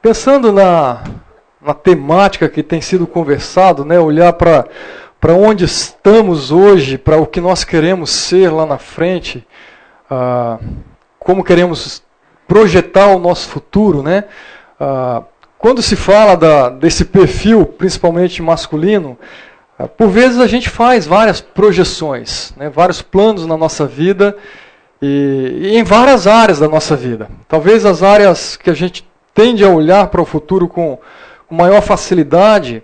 pensando na, na temática que tem sido conversado, né, olhar para onde estamos hoje, para o que nós queremos ser lá na frente, ah, como queremos projetar o nosso futuro, né? Ah, quando se fala da, desse perfil, principalmente masculino, ah, por vezes a gente faz várias projeções, né, vários planos na nossa vida e, e, em várias áreas da nossa vida. Talvez as áreas que a gente tende a olhar para o futuro com, maior facilidade,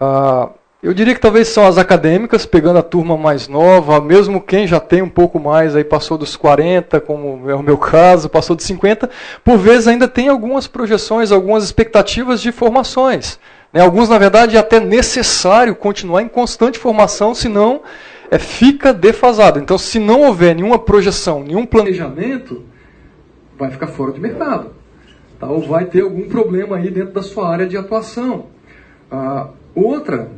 ah, eu diria que talvez são as acadêmicas, pegando a turma mais nova, mesmo quem já tem um pouco mais, aí passou dos 40, como é o meu caso, passou dos 50, por vezes ainda tem algumas projeções, algumas expectativas de formações. Né? Alguns, na verdade, é até necessário continuar em constante formação, senão é, fica defasado. Então, se não houver nenhuma projeção, nenhum planejamento, vai ficar fora de mercado. Ou vai ter algum problema aí dentro da sua área de atuação. Ah, outra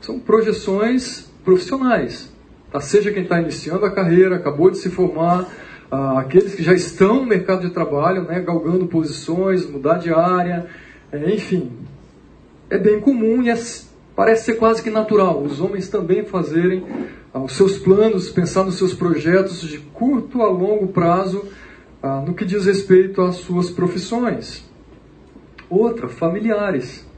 são projeções profissionais. Tá? Seja quem está iniciando a carreira, acabou de se formar, ah, aqueles que já estão no mercado de trabalho, né, galgando posições, mudar de área, é, enfim. É bem comum e é, parece ser quase que natural os homens também fazerem ah, os seus planos, pensar nos seus projetos de curto a longo prazo ah, no que diz respeito às suas profissões. Outra, familiares.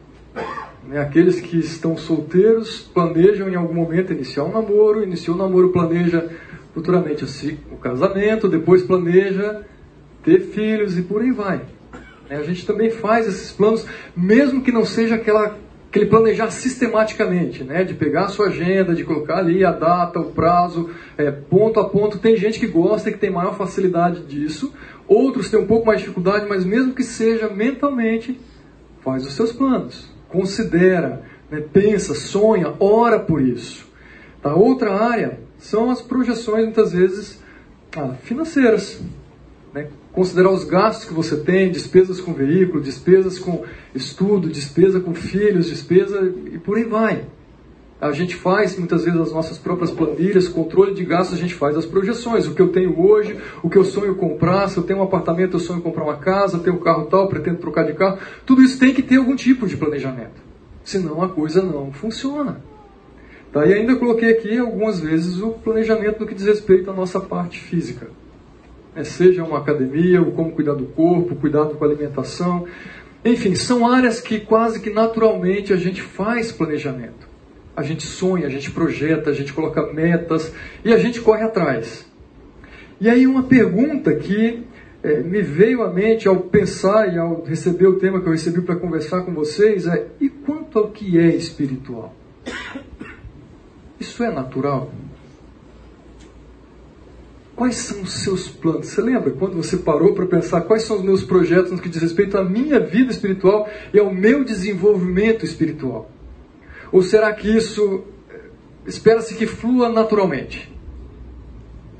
Né? Aqueles que estão solteiros planejam em algum momento iniciar um namoro, iniciou o namoro, planeja futuramente o casamento, depois planeja ter filhos e por aí vai. Né? A gente também faz esses planos, mesmo que não seja aquela, aquele planejar sistematicamente, né? de pegar a sua agenda, de colocar ali a data, o prazo, é, ponto a ponto. Tem gente que gosta que tem maior facilidade disso, outros têm um pouco mais de dificuldade, mas mesmo que seja mentalmente, faz os seus planos considera, né, pensa, sonha, ora por isso. A outra área são as projeções, muitas vezes, ah, financeiras. Né? Considerar os gastos que você tem, despesas com veículo, despesas com estudo, despesa com filhos, despesa e por aí vai. A gente faz muitas vezes as nossas próprias planilhas, controle de gastos, a gente faz as projeções. O que eu tenho hoje, o que eu sonho comprar, se eu tenho um apartamento, eu sonho comprar uma casa, tenho um carro tal, pretendo trocar de carro. Tudo isso tem que ter algum tipo de planejamento. Senão a coisa não funciona. Tá, ainda coloquei aqui algumas vezes o planejamento no que diz respeito à nossa parte física. É, seja uma academia, ou como cuidar do corpo, cuidado com a alimentação. Enfim, são áreas que quase que naturalmente a gente faz planejamento a gente sonha, a gente projeta, a gente coloca metas e a gente corre atrás. E aí uma pergunta que é, me veio à mente ao pensar e ao receber o tema que eu recebi para conversar com vocês é: e quanto ao que é espiritual? Isso é natural? Quais são os seus planos? Você lembra quando você parou para pensar quais são os meus projetos no que diz respeito à minha vida espiritual e ao meu desenvolvimento espiritual? Ou será que isso eh, espera-se que flua naturalmente?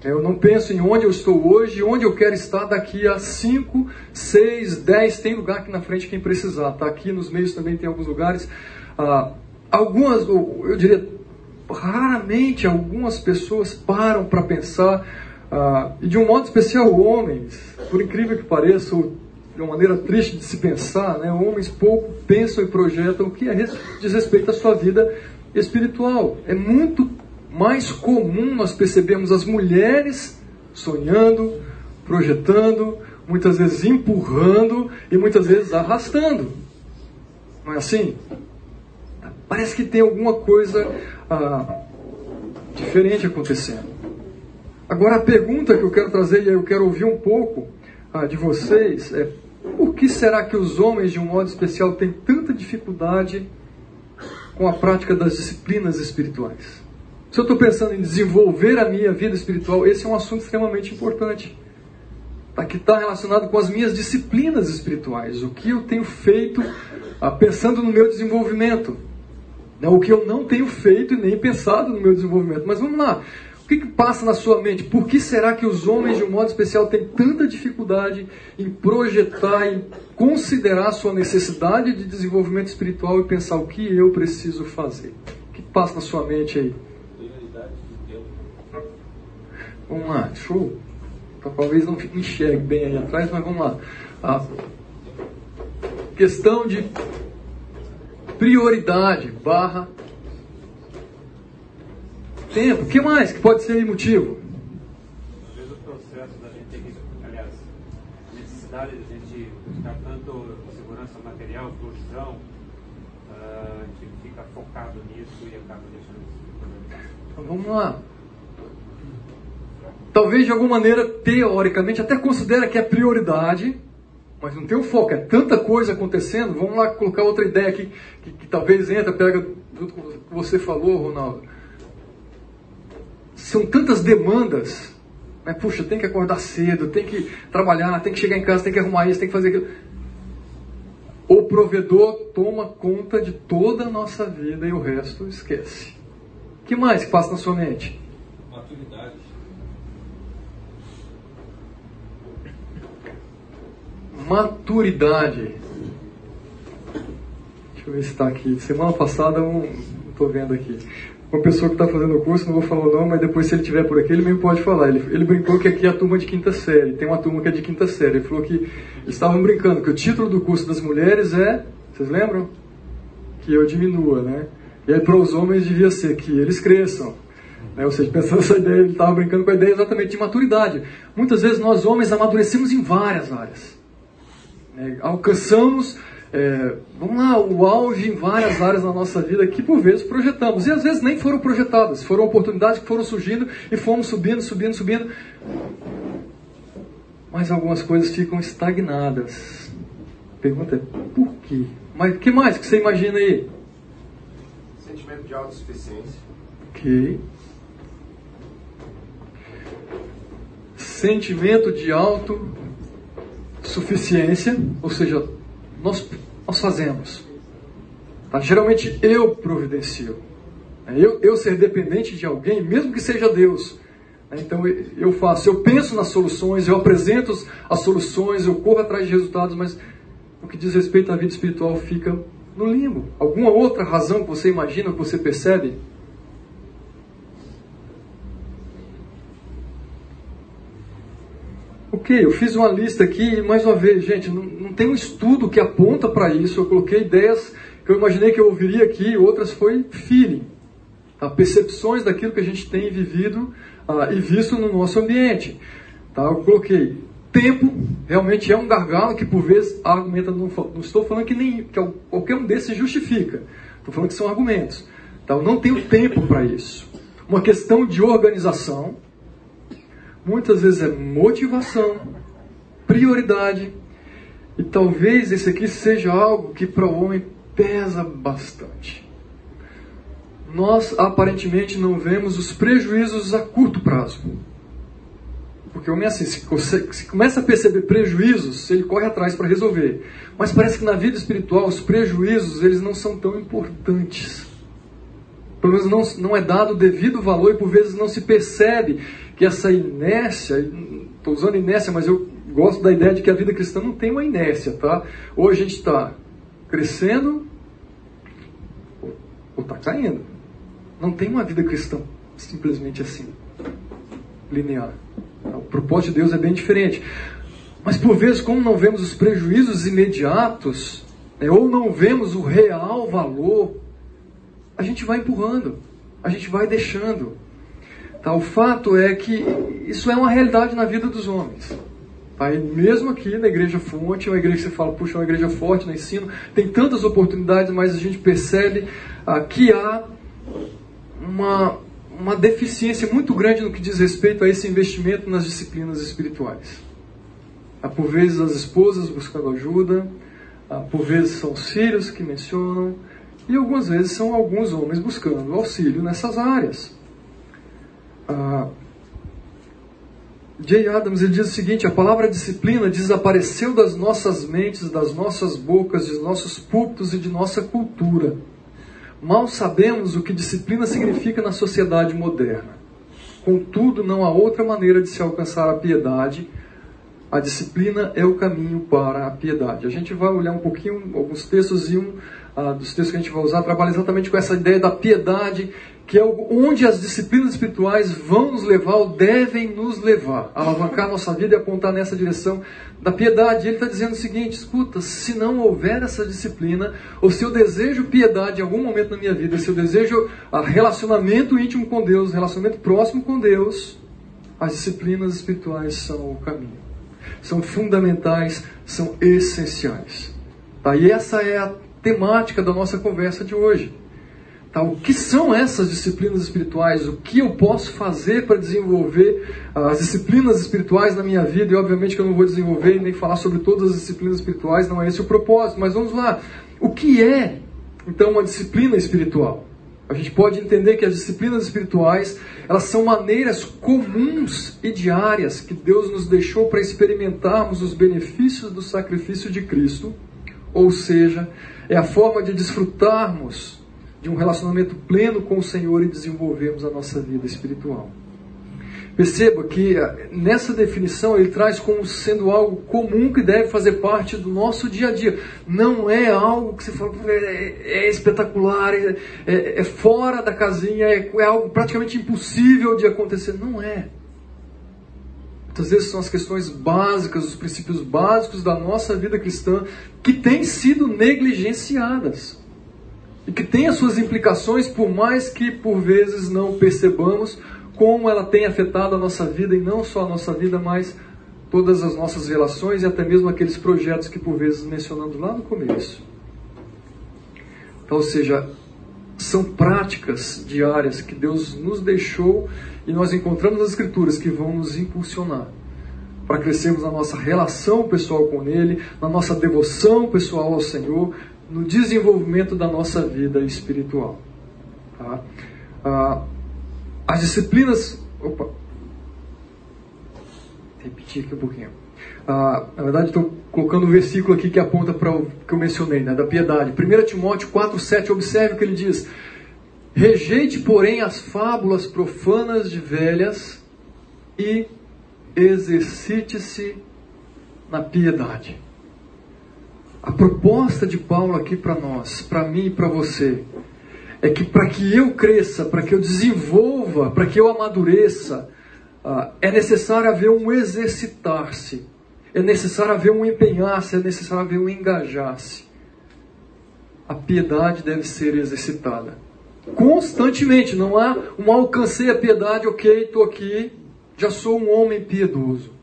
Eu não penso em onde eu estou hoje, onde eu quero estar daqui a 5, 6, 10. Tem lugar aqui na frente quem precisar. Tá aqui nos meios também tem alguns lugares. Ah, algumas, eu diria, raramente algumas pessoas param para pensar, ah, e de um modo especial homens, por incrível que pareça, de uma maneira triste de se pensar, né? homens pouco pensam e projetam o que é, diz respeito à sua vida espiritual. É muito mais comum nós percebermos as mulheres sonhando, projetando, muitas vezes empurrando e muitas vezes arrastando. Não é assim? Parece que tem alguma coisa ah, diferente acontecendo. Agora a pergunta que eu quero trazer e eu quero ouvir um pouco ah, de vocês é por que será que os homens, de um modo especial, têm tanta dificuldade com a prática das disciplinas espirituais? Se eu estou pensando em desenvolver a minha vida espiritual, esse é um assunto extremamente importante. Tá, que está relacionado com as minhas disciplinas espirituais. O que eu tenho feito ah, pensando no meu desenvolvimento. Né, o que eu não tenho feito e nem pensado no meu desenvolvimento. Mas vamos lá. O que, que, passa na sua mente? Por que será que os homens, de um modo especial, têm tanta dificuldade em projetar, em considerar a sua necessidade de desenvolvimento espiritual e pensar o que eu preciso fazer? O que passa na sua mente aí? Vamos lá, show. Talvez não enxergue bem aí atrás, mas vamos lá. Ah, questão de prioridade barra tempo. O que mais que pode ser motivo? Às vezes o processo da gente ter que, aliás, a necessidade de a gente buscar tanto segurança material, profissão, uh, a gente fica focado nisso e acaba deixando isso. Então vamos lá. Talvez de alguma maneira, teoricamente, até considera que é prioridade, mas não tem o foco, é tanta coisa acontecendo. Vamos lá colocar outra ideia aqui, que, que talvez entra, pega junto com o que você falou, Ronaldo são tantas demandas. Né? Puxa, tem que acordar cedo, tem que trabalhar, tem que chegar em casa, tem que arrumar isso, tem que fazer aquilo. O provedor toma conta de toda a nossa vida e o resto esquece. O que mais que passa na sua mente? Maturidade. Maturidade. Deixa eu ver se está aqui. Semana passada, não estou vendo aqui uma pessoa que está fazendo o curso, não vou falar o nome, mas depois se ele estiver por aqui, ele mesmo pode falar. Ele, ele brincou que aqui é a turma de quinta série, tem uma turma que é de quinta série. Ele falou que eles estavam brincando, que o título do curso das mulheres é, vocês lembram? Que eu diminua, né? E aí para os homens devia ser que eles cresçam. Né? Ou seja, pensando nessa ideia, ele estava brincando com a ideia exatamente de maturidade. Muitas vezes nós homens amadurecemos em várias áreas. Né? Alcançamos é, vamos lá, o auge em várias áreas da nossa vida que por vezes projetamos. E às vezes nem foram projetadas, foram oportunidades que foram surgindo e fomos subindo, subindo, subindo. Mas algumas coisas ficam estagnadas. Pergunta é, por quê? Mas o que mais que você imagina aí? Sentimento de autossuficiência. Ok. Sentimento de autossuficiência, ou seja, nós, nós fazemos. Tá? Geralmente eu providencio. É, eu, eu ser dependente de alguém, mesmo que seja Deus. É, então eu faço, eu penso nas soluções, eu apresento as soluções, eu corro atrás de resultados, mas o que diz respeito à vida espiritual fica no limbo. Alguma outra razão que você imagina, que você percebe? Ok, eu fiz uma lista aqui e mais uma vez, gente, não, não tem um estudo que aponta para isso. Eu coloquei ideias que eu imaginei que eu ouviria aqui, outras foi feeling, tá? percepções daquilo que a gente tem vivido ah, e visto no nosso ambiente. Tá? Eu coloquei tempo, realmente é um gargalo que por vezes argumenta, não, não estou falando que, nem, que qualquer um desses justifica, estou falando que são argumentos. Tá? Eu não tenho tempo para isso. Uma questão de organização, muitas vezes é motivação, prioridade. E talvez esse aqui seja algo que para o homem pesa bastante. Nós aparentemente não vemos os prejuízos a curto prazo. Porque o homem é assim, se, se começa a perceber prejuízos, ele corre atrás para resolver. Mas parece que na vida espiritual os prejuízos eles não são tão importantes. Pelo menos não, não é dado o devido valor e por vezes não se percebe que essa inércia, estou usando inércia, mas eu gosto da ideia de que a vida cristã não tem uma inércia, tá? Ou a gente está crescendo, ou está caindo. Não tem uma vida cristã simplesmente assim, linear. O propósito de Deus é bem diferente. Mas por vezes, como não vemos os prejuízos imediatos, né, ou não vemos o real valor, a gente vai empurrando, a gente vai deixando. Tá? O fato é que isso é uma realidade na vida dos homens. Tá? Mesmo aqui na Igreja Fonte, uma igreja que você fala, puxa, é uma igreja forte no ensino, tem tantas oportunidades, mas a gente percebe ah, que há uma, uma deficiência muito grande no que diz respeito a esse investimento nas disciplinas espirituais. Ah, por vezes as esposas buscando ajuda, ah, por vezes são os filhos que mencionam, e algumas vezes são alguns homens buscando auxílio nessas áreas. Ah, Jay Adams ele diz o seguinte: a palavra disciplina desapareceu das nossas mentes, das nossas bocas, de nossos púlpitos e de nossa cultura. Mal sabemos o que disciplina significa na sociedade moderna. Contudo, não há outra maneira de se alcançar a piedade. A disciplina é o caminho para a piedade. A gente vai olhar um pouquinho, alguns textos e um ah, dos textos que a gente vai usar trabalha exatamente com essa ideia da piedade que é onde as disciplinas espirituais vão nos levar ou devem nos levar, alavancar nossa vida e apontar nessa direção da piedade. Ele está dizendo o seguinte: escuta, se não houver essa disciplina, ou se eu desejo piedade em algum momento na minha vida, se eu desejo relacionamento íntimo com Deus, relacionamento próximo com Deus, as disciplinas espirituais são o caminho. São fundamentais, são essenciais. Tá? E essa é a temática da nossa conversa de hoje. Tá? O que são essas disciplinas espirituais? O que eu posso fazer para desenvolver as disciplinas espirituais na minha vida? E obviamente que eu não vou desenvolver nem falar sobre todas as disciplinas espirituais, não é esse o propósito. Mas vamos lá. O que é, então, uma disciplina espiritual? A gente pode entender que as disciplinas espirituais, elas são maneiras comuns e diárias que Deus nos deixou para experimentarmos os benefícios do sacrifício de Cristo, ou seja, é a forma de desfrutarmos de um relacionamento pleno com o Senhor e desenvolvermos a nossa vida espiritual. Perceba que eh, nessa definição ele traz como sendo algo comum que deve fazer parte do nosso dia a dia. Não é algo que você fala, é, é espetacular, é, é, é, fora da casinha, é, é algo praticamente impossível de acontecer. Não é. Muitas vezes são as questões básicas, os princípios básicos da nossa vida cristã que têm sido negligenciadas e que tem as suas implicações, por mais que por vezes não percebamos como ela tem afetado a nossa vida, e não só a nossa vida, mas todas as nossas relações e até mesmo aqueles projetos que por vezes mencionando lá no começo. Então, ou seja, são práticas diárias que Deus nos deixou e nós encontramos nas Escrituras que vão nos impulsionar para crescermos na nossa relação pessoal com Ele, na nossa devoção pessoal ao Senhor, no desenvolvimento da nossa vida espiritual. Tá? Ah, as disciplinas. Opa! Repetir aqui um pouquinho. Ah, na verdade, estou colocando o um versículo aqui que aponta para o que eu mencionei, né, da piedade. 1 Timóteo 4,7, observe o que ele diz. Rejeite, porém, as fábulas profanas de velhas e exercite-se na piedade. A proposta de Paulo aqui para nós, para mim e para você, é que para que eu cresça, para que eu desenvolva, para que eu amadureça, uh, é necessário haver um exercitar-se, é necessário haver um empenhar-se, é necessário haver um engajar-se. A piedade deve ser exercitada constantemente. Não há um alcancei a piedade, ok, estou aqui, já sou um homem piedoso.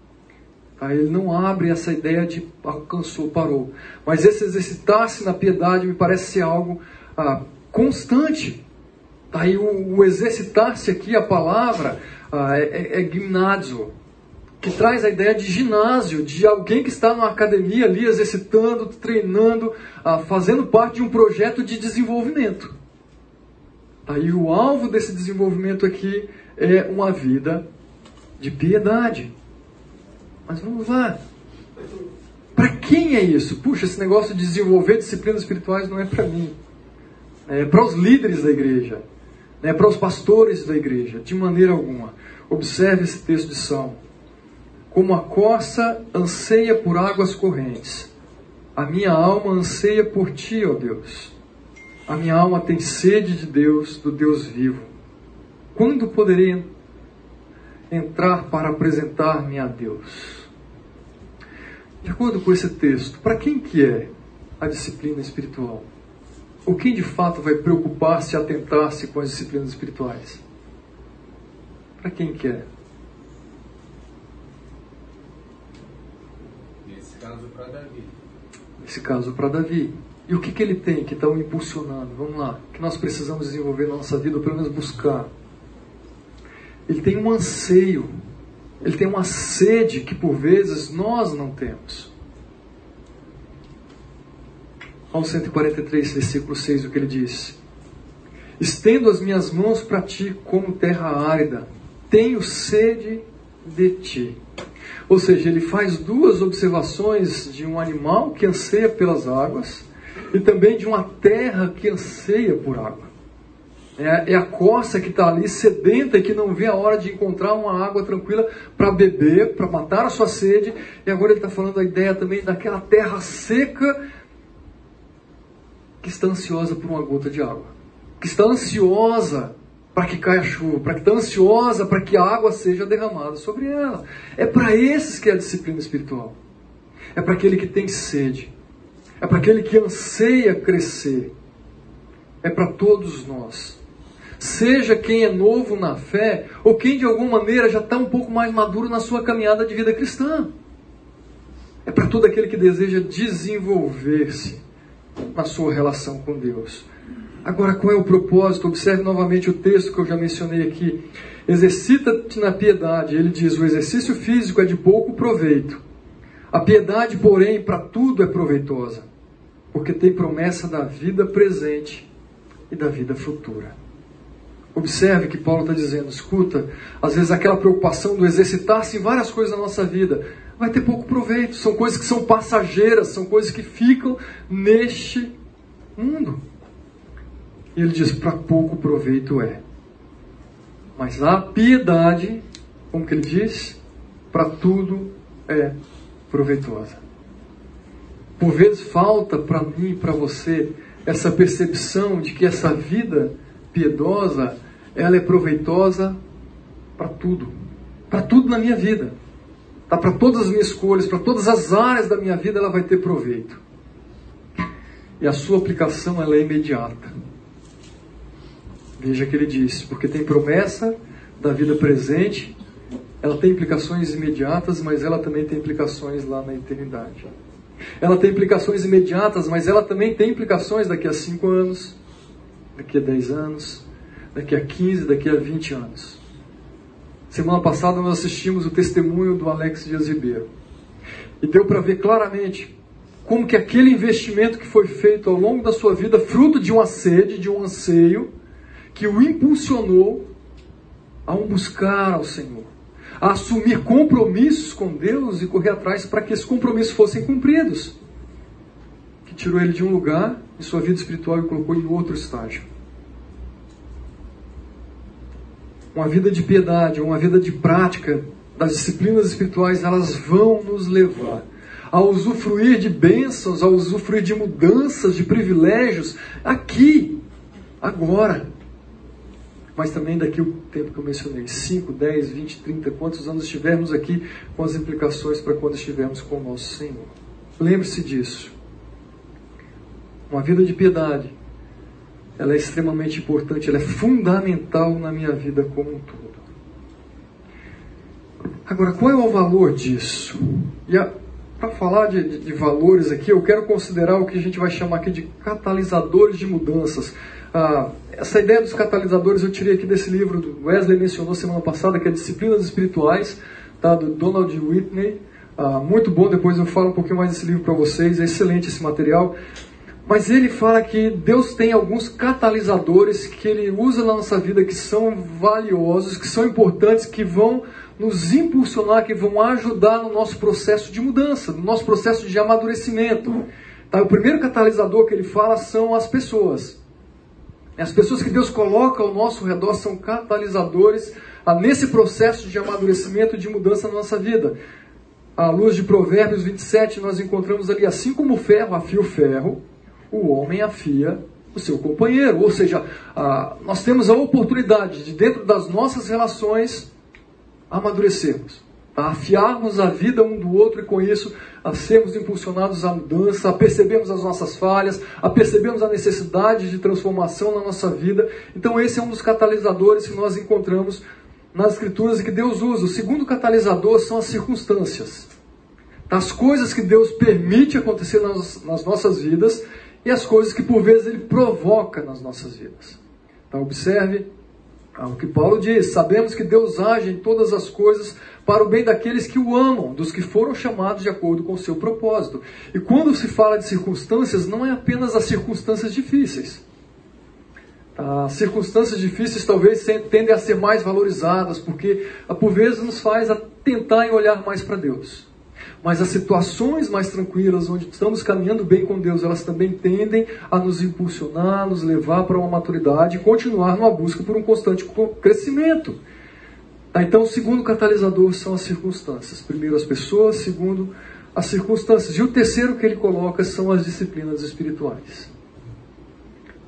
Tá? Ele não abre essa ideia de alcançou, parou. Mas esse exercitar-se na piedade me parece ser algo ah, constante. Aí o, o exercitar-se aqui, a palavra, ah, é, é, é que traz a ideia de ginásio, de alguém que está numa academia ali exercitando, treinando, ah, fazendo parte de um projeto de desenvolvimento. Aí o alvo desse desenvolvimento aqui é uma vida de piedade. Mas vamos lá. Para quem é isso? Puxa, esse negócio de desenvolver disciplinas espirituais não é para mim. É para os líderes da igreja. É para os pastores da igreja. De maneira alguma. Observe esse texto de Salmo. Como a coça anseia por águas correntes, a minha alma anseia por ti, ó Deus. A minha alma tem sede de Deus, do Deus vivo. Quando poderei entrar para apresentar-me a Deus. De acordo com esse texto, para quem que é a disciplina espiritual? Ou quem de fato vai preocupar-se e atentar-se com as disciplinas espirituais? Para quem que é? Nesse caso, para Davi. Nesse caso, para Davi. E o que, que ele tem que está o impulsionando? Vamos lá. Que nós precisamos desenvolver na nossa vida, ou pelo menos buscar ele tem um anseio, ele tem uma sede que por vezes nós não temos. Ao 143, versículo 6, o que ele diz: Estendo as minhas mãos para ti como terra árida, tenho sede de ti. Ou seja, ele faz duas observações de um animal que anseia pelas águas e também de uma terra que anseia por água. É, é a coça que está ali sedenta e que não vê a hora de encontrar uma água tranquila para beber, para matar a sua sede. E agora ele está falando a ideia também daquela terra seca que está ansiosa por uma gota de água, que está ansiosa para que caia chuva, para que está ansiosa para que a água seja derramada sobre ela. É para esses que é a disciplina espiritual. É para aquele que tem sede. É para aquele que anseia crescer. É para todos nós. Seja quem é novo na fé, ou quem de alguma maneira já está um pouco mais maduro na sua caminhada de vida cristã. É para todo aquele que deseja desenvolver-se na sua relação com Deus. Agora, qual é o propósito? Observe novamente o texto que eu já mencionei aqui. Exercita-te na piedade. Ele diz: o exercício físico é de pouco proveito. A piedade, porém, para tudo é proveitosa, porque tem promessa da vida presente e da vida futura. Observe que Paulo está dizendo: escuta, às vezes aquela preocupação do exercitar-se em várias coisas na nossa vida vai ter pouco proveito. São coisas que são passageiras, são coisas que ficam neste mundo. E ele diz: para pouco proveito é. Mas a piedade, como que ele diz? Para tudo é proveitosa. Por vezes falta para mim e para você essa percepção de que essa vida piedosa, ela é proveitosa para tudo. Para tudo na minha vida. Tá? Para todas as minhas escolhas, para todas as áreas da minha vida, ela vai ter proveito. E a sua aplicação ela é imediata. Veja que ele diz, porque tem promessa da vida presente, ela tem implicações imediatas, mas ela também tem implicações lá na eternidade. Ela tem implicações imediatas, mas ela também tem implicações daqui a 5 anos, daqui a 10 anos, daqui a 15, daqui a 20 anos. Semana passada nós assistimos o testemunho do Alex Dias Ribeiro. E deu para ver claramente como que aquele investimento que foi feito ao longo da sua vida, fruto de uma sede, de um anseio, que o impulsionou a um buscar ao Senhor, a assumir compromissos com Deus e correr atrás para que esses compromissos fossem cumpridos. Que tirou ele de um lugar em sua vida espiritual e colocou em outro estágio. Uma vida de piedade, uma vida de prática das disciplinas espirituais, elas vão nos levar a usufruir de bênçãos, a usufruir de mudanças, de privilégios, aqui, agora mas também daqui o tempo que eu mencionei, 5, 10, 20, 30, quantos anos estivermos aqui, com as implicações para quando estivermos com o nosso Senhor. Lembre-se disso. Uma vida de piedade, ela é extremamente importante, ela é fundamental na minha vida como um todo. Agora, qual é o valor disso? E para falar de, de, de valores aqui, eu quero considerar o que a gente vai chamar aqui de catalisadores de mudanças. Ah, essa ideia dos catalisadores eu tirei aqui desse livro do Wesley mencionou semana passada, que é Disciplinas Espirituais, tá, do Donald Whitney. Ah, muito bom, depois eu falo um pouquinho mais desse livro para vocês, é excelente esse material. Mas ele fala que Deus tem alguns catalisadores que ele usa na nossa vida que são valiosos, que são importantes, que vão nos impulsionar, que vão ajudar no nosso processo de mudança, no nosso processo de amadurecimento. Tá? O primeiro catalisador que ele fala são as pessoas. As pessoas que Deus coloca ao nosso redor são catalisadores nesse processo de amadurecimento e de mudança na nossa vida. À luz de Provérbios 27, nós encontramos ali, assim como o ferro afia o ferro, o homem afia o seu companheiro. Ou seja, nós temos a oportunidade de, dentro das nossas relações, amadurecermos a afiarmos a vida um do outro e com isso a sermos impulsionados à mudança, a percebermos as nossas falhas, a percebermos a necessidade de transformação na nossa vida. Então esse é um dos catalisadores que nós encontramos nas escrituras e que Deus usa. O segundo catalisador são as circunstâncias. As coisas que Deus permite acontecer nas, nas nossas vidas e as coisas que por vezes Ele provoca nas nossas vidas. Então observe o que Paulo diz: sabemos que Deus age em todas as coisas para o bem daqueles que o amam, dos que foram chamados de acordo com o seu propósito. E quando se fala de circunstâncias, não é apenas as circunstâncias difíceis. As circunstâncias difíceis talvez tendem a ser mais valorizadas, porque por vezes nos faz a tentar olhar mais para Deus. Mas as situações mais tranquilas, onde estamos caminhando bem com Deus, elas também tendem a nos impulsionar, nos levar para uma maturidade e continuar numa busca por um constante crescimento. Tá, então, o segundo catalisador são as circunstâncias. Primeiro, as pessoas. Segundo, as circunstâncias. E o terceiro que ele coloca são as disciplinas espirituais.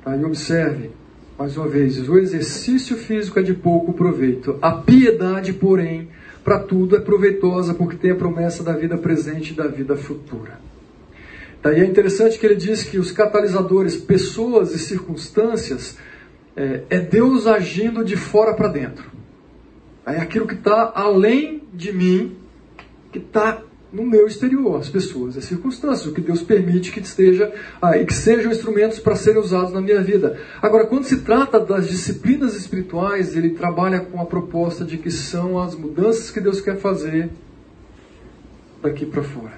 Tá, e observe mais uma vez, o exercício físico é de pouco proveito. A piedade, porém, para tudo é proveitosa, porque tem a promessa da vida presente e da vida futura. Daí é interessante que ele diz que os catalisadores, pessoas e circunstâncias, é, é Deus agindo de fora para dentro. É aquilo que está além de mim, que está no meu exterior, as pessoas, as circunstâncias, o que Deus permite que esteja aí, que sejam instrumentos para serem usados na minha vida. Agora, quando se trata das disciplinas espirituais, ele trabalha com a proposta de que são as mudanças que Deus quer fazer daqui para fora.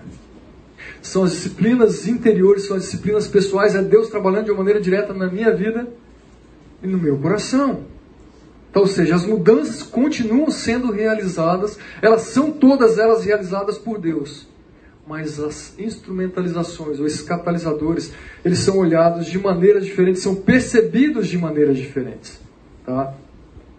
São as disciplinas interiores, são as disciplinas pessoais, é Deus trabalhando de uma maneira direta na minha vida e no meu coração. Então, ou seja, as mudanças continuam sendo realizadas, elas são todas elas realizadas por Deus. Mas as instrumentalizações, ou esses catalisadores, eles são olhados de maneiras diferentes, são percebidos de maneiras diferentes. Tá?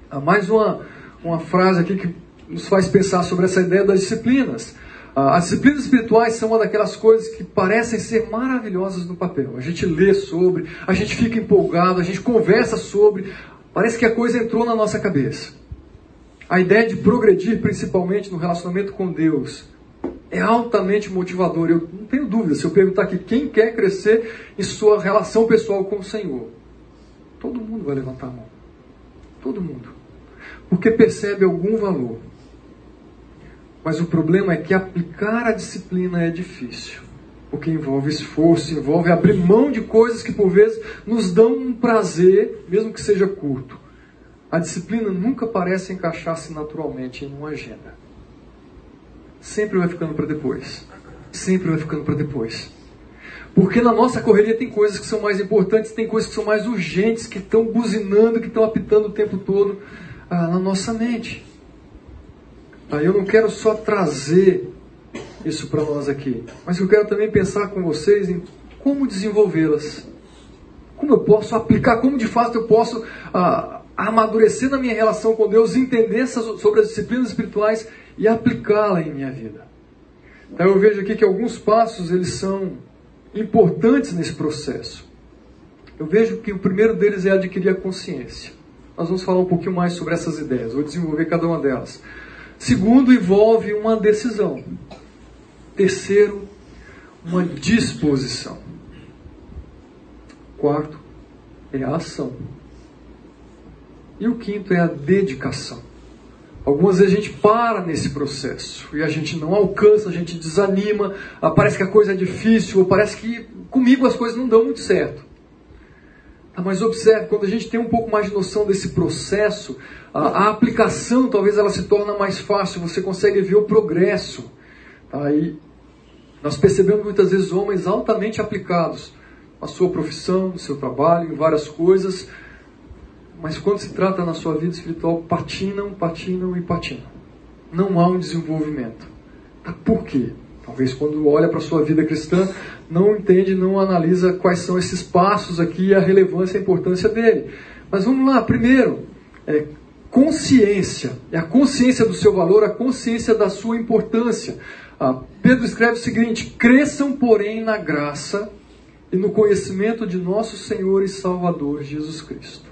Há mais uma, uma frase aqui que nos faz pensar sobre essa ideia das disciplinas. Ah, as disciplinas espirituais são uma daquelas coisas que parecem ser maravilhosas no papel. A gente lê sobre, a gente fica empolgado, a gente conversa sobre, Parece que a coisa entrou na nossa cabeça. A ideia de progredir, principalmente no relacionamento com Deus, é altamente motivador. Eu não tenho dúvida, se eu perguntar aqui quem quer crescer em sua relação pessoal com o Senhor, todo mundo vai levantar a mão. Todo mundo. Porque percebe algum valor. Mas o problema é que aplicar a disciplina é difícil porque envolve esforço, envolve abrir mão de coisas que por vezes nos dão um prazer, mesmo que seja curto. A disciplina nunca parece encaixar-se naturalmente em uma agenda. Sempre vai ficando para depois. Sempre vai ficando para depois. Porque na nossa correria tem coisas que são mais importantes, tem coisas que são mais urgentes, que estão buzinando, que estão apitando o tempo todo ah, na nossa mente. Aí eu não quero só trazer isso para nós aqui. Mas eu quero também pensar com vocês em como desenvolvê-las. Como eu posso aplicar, como de fato eu posso ah, amadurecer na minha relação com Deus, entender sobre as disciplinas espirituais e aplicá-la em minha vida. Então eu vejo aqui que alguns passos eles são importantes nesse processo. Eu vejo que o primeiro deles é adquirir a consciência. Nós vamos falar um pouquinho mais sobre essas ideias, vou desenvolver cada uma delas. Segundo, envolve uma decisão. Terceiro, uma disposição. Quarto, é a ação. E o quinto é a dedicação. Algumas vezes a gente para nesse processo e a gente não alcança, a gente desanima, ah, parece que a coisa é difícil, ou parece que comigo as coisas não dão muito certo. Ah, mas observe, quando a gente tem um pouco mais de noção desse processo, a, a aplicação talvez ela se torna mais fácil, você consegue ver o progresso. Tá? E nós percebemos muitas vezes homens altamente aplicados na sua profissão, no seu trabalho, em várias coisas, mas quando se trata na sua vida espiritual, patinam, patinam e patinam. Não há um desenvolvimento. Tá, por quê? Talvez quando olha para a sua vida cristã, não entende, não analisa quais são esses passos aqui, a relevância e a importância dele. Mas vamos lá, primeiro, é consciência. É a consciência do seu valor, a consciência da sua importância. Ah, Pedro escreve o seguinte: cresçam, porém, na graça e no conhecimento de nosso Senhor e Salvador Jesus Cristo.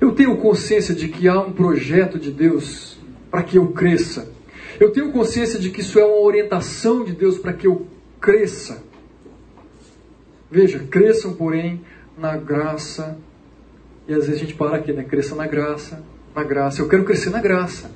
Eu tenho consciência de que há um projeto de Deus para que eu cresça. Eu tenho consciência de que isso é uma orientação de Deus para que eu cresça. Veja, cresçam, porém, na graça. E às vezes a gente para aqui, né? Cresça na graça, na graça. Eu quero crescer na graça.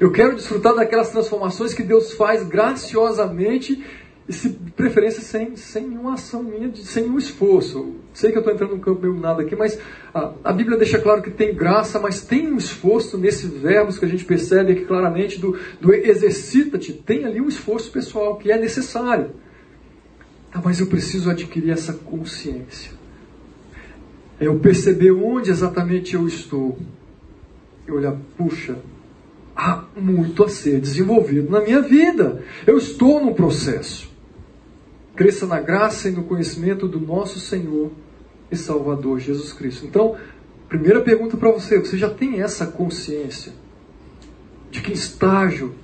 Eu quero desfrutar daquelas transformações que Deus faz graciosamente e se de preferência sem, sem nenhuma ação minha, sem nenhum esforço. Sei que eu estou entrando num campo meio nada aqui, mas a, a, Bíblia deixa claro que tem graça, mas tem um esforço nesses verbos que a gente percebe aqui claramente do, do exercita-te. Tem ali um esforço pessoal que é necessário. Ah, mas eu preciso adquirir essa consciência. É eu perceber onde exatamente eu estou. E olhar, puxa, há muito a ser desenvolvido na minha vida. Eu estou no processo. Cresça na graça e no conhecimento do nosso Senhor e Salvador Jesus Cristo. Então, primeira pergunta para você: você já tem essa consciência de que estágio,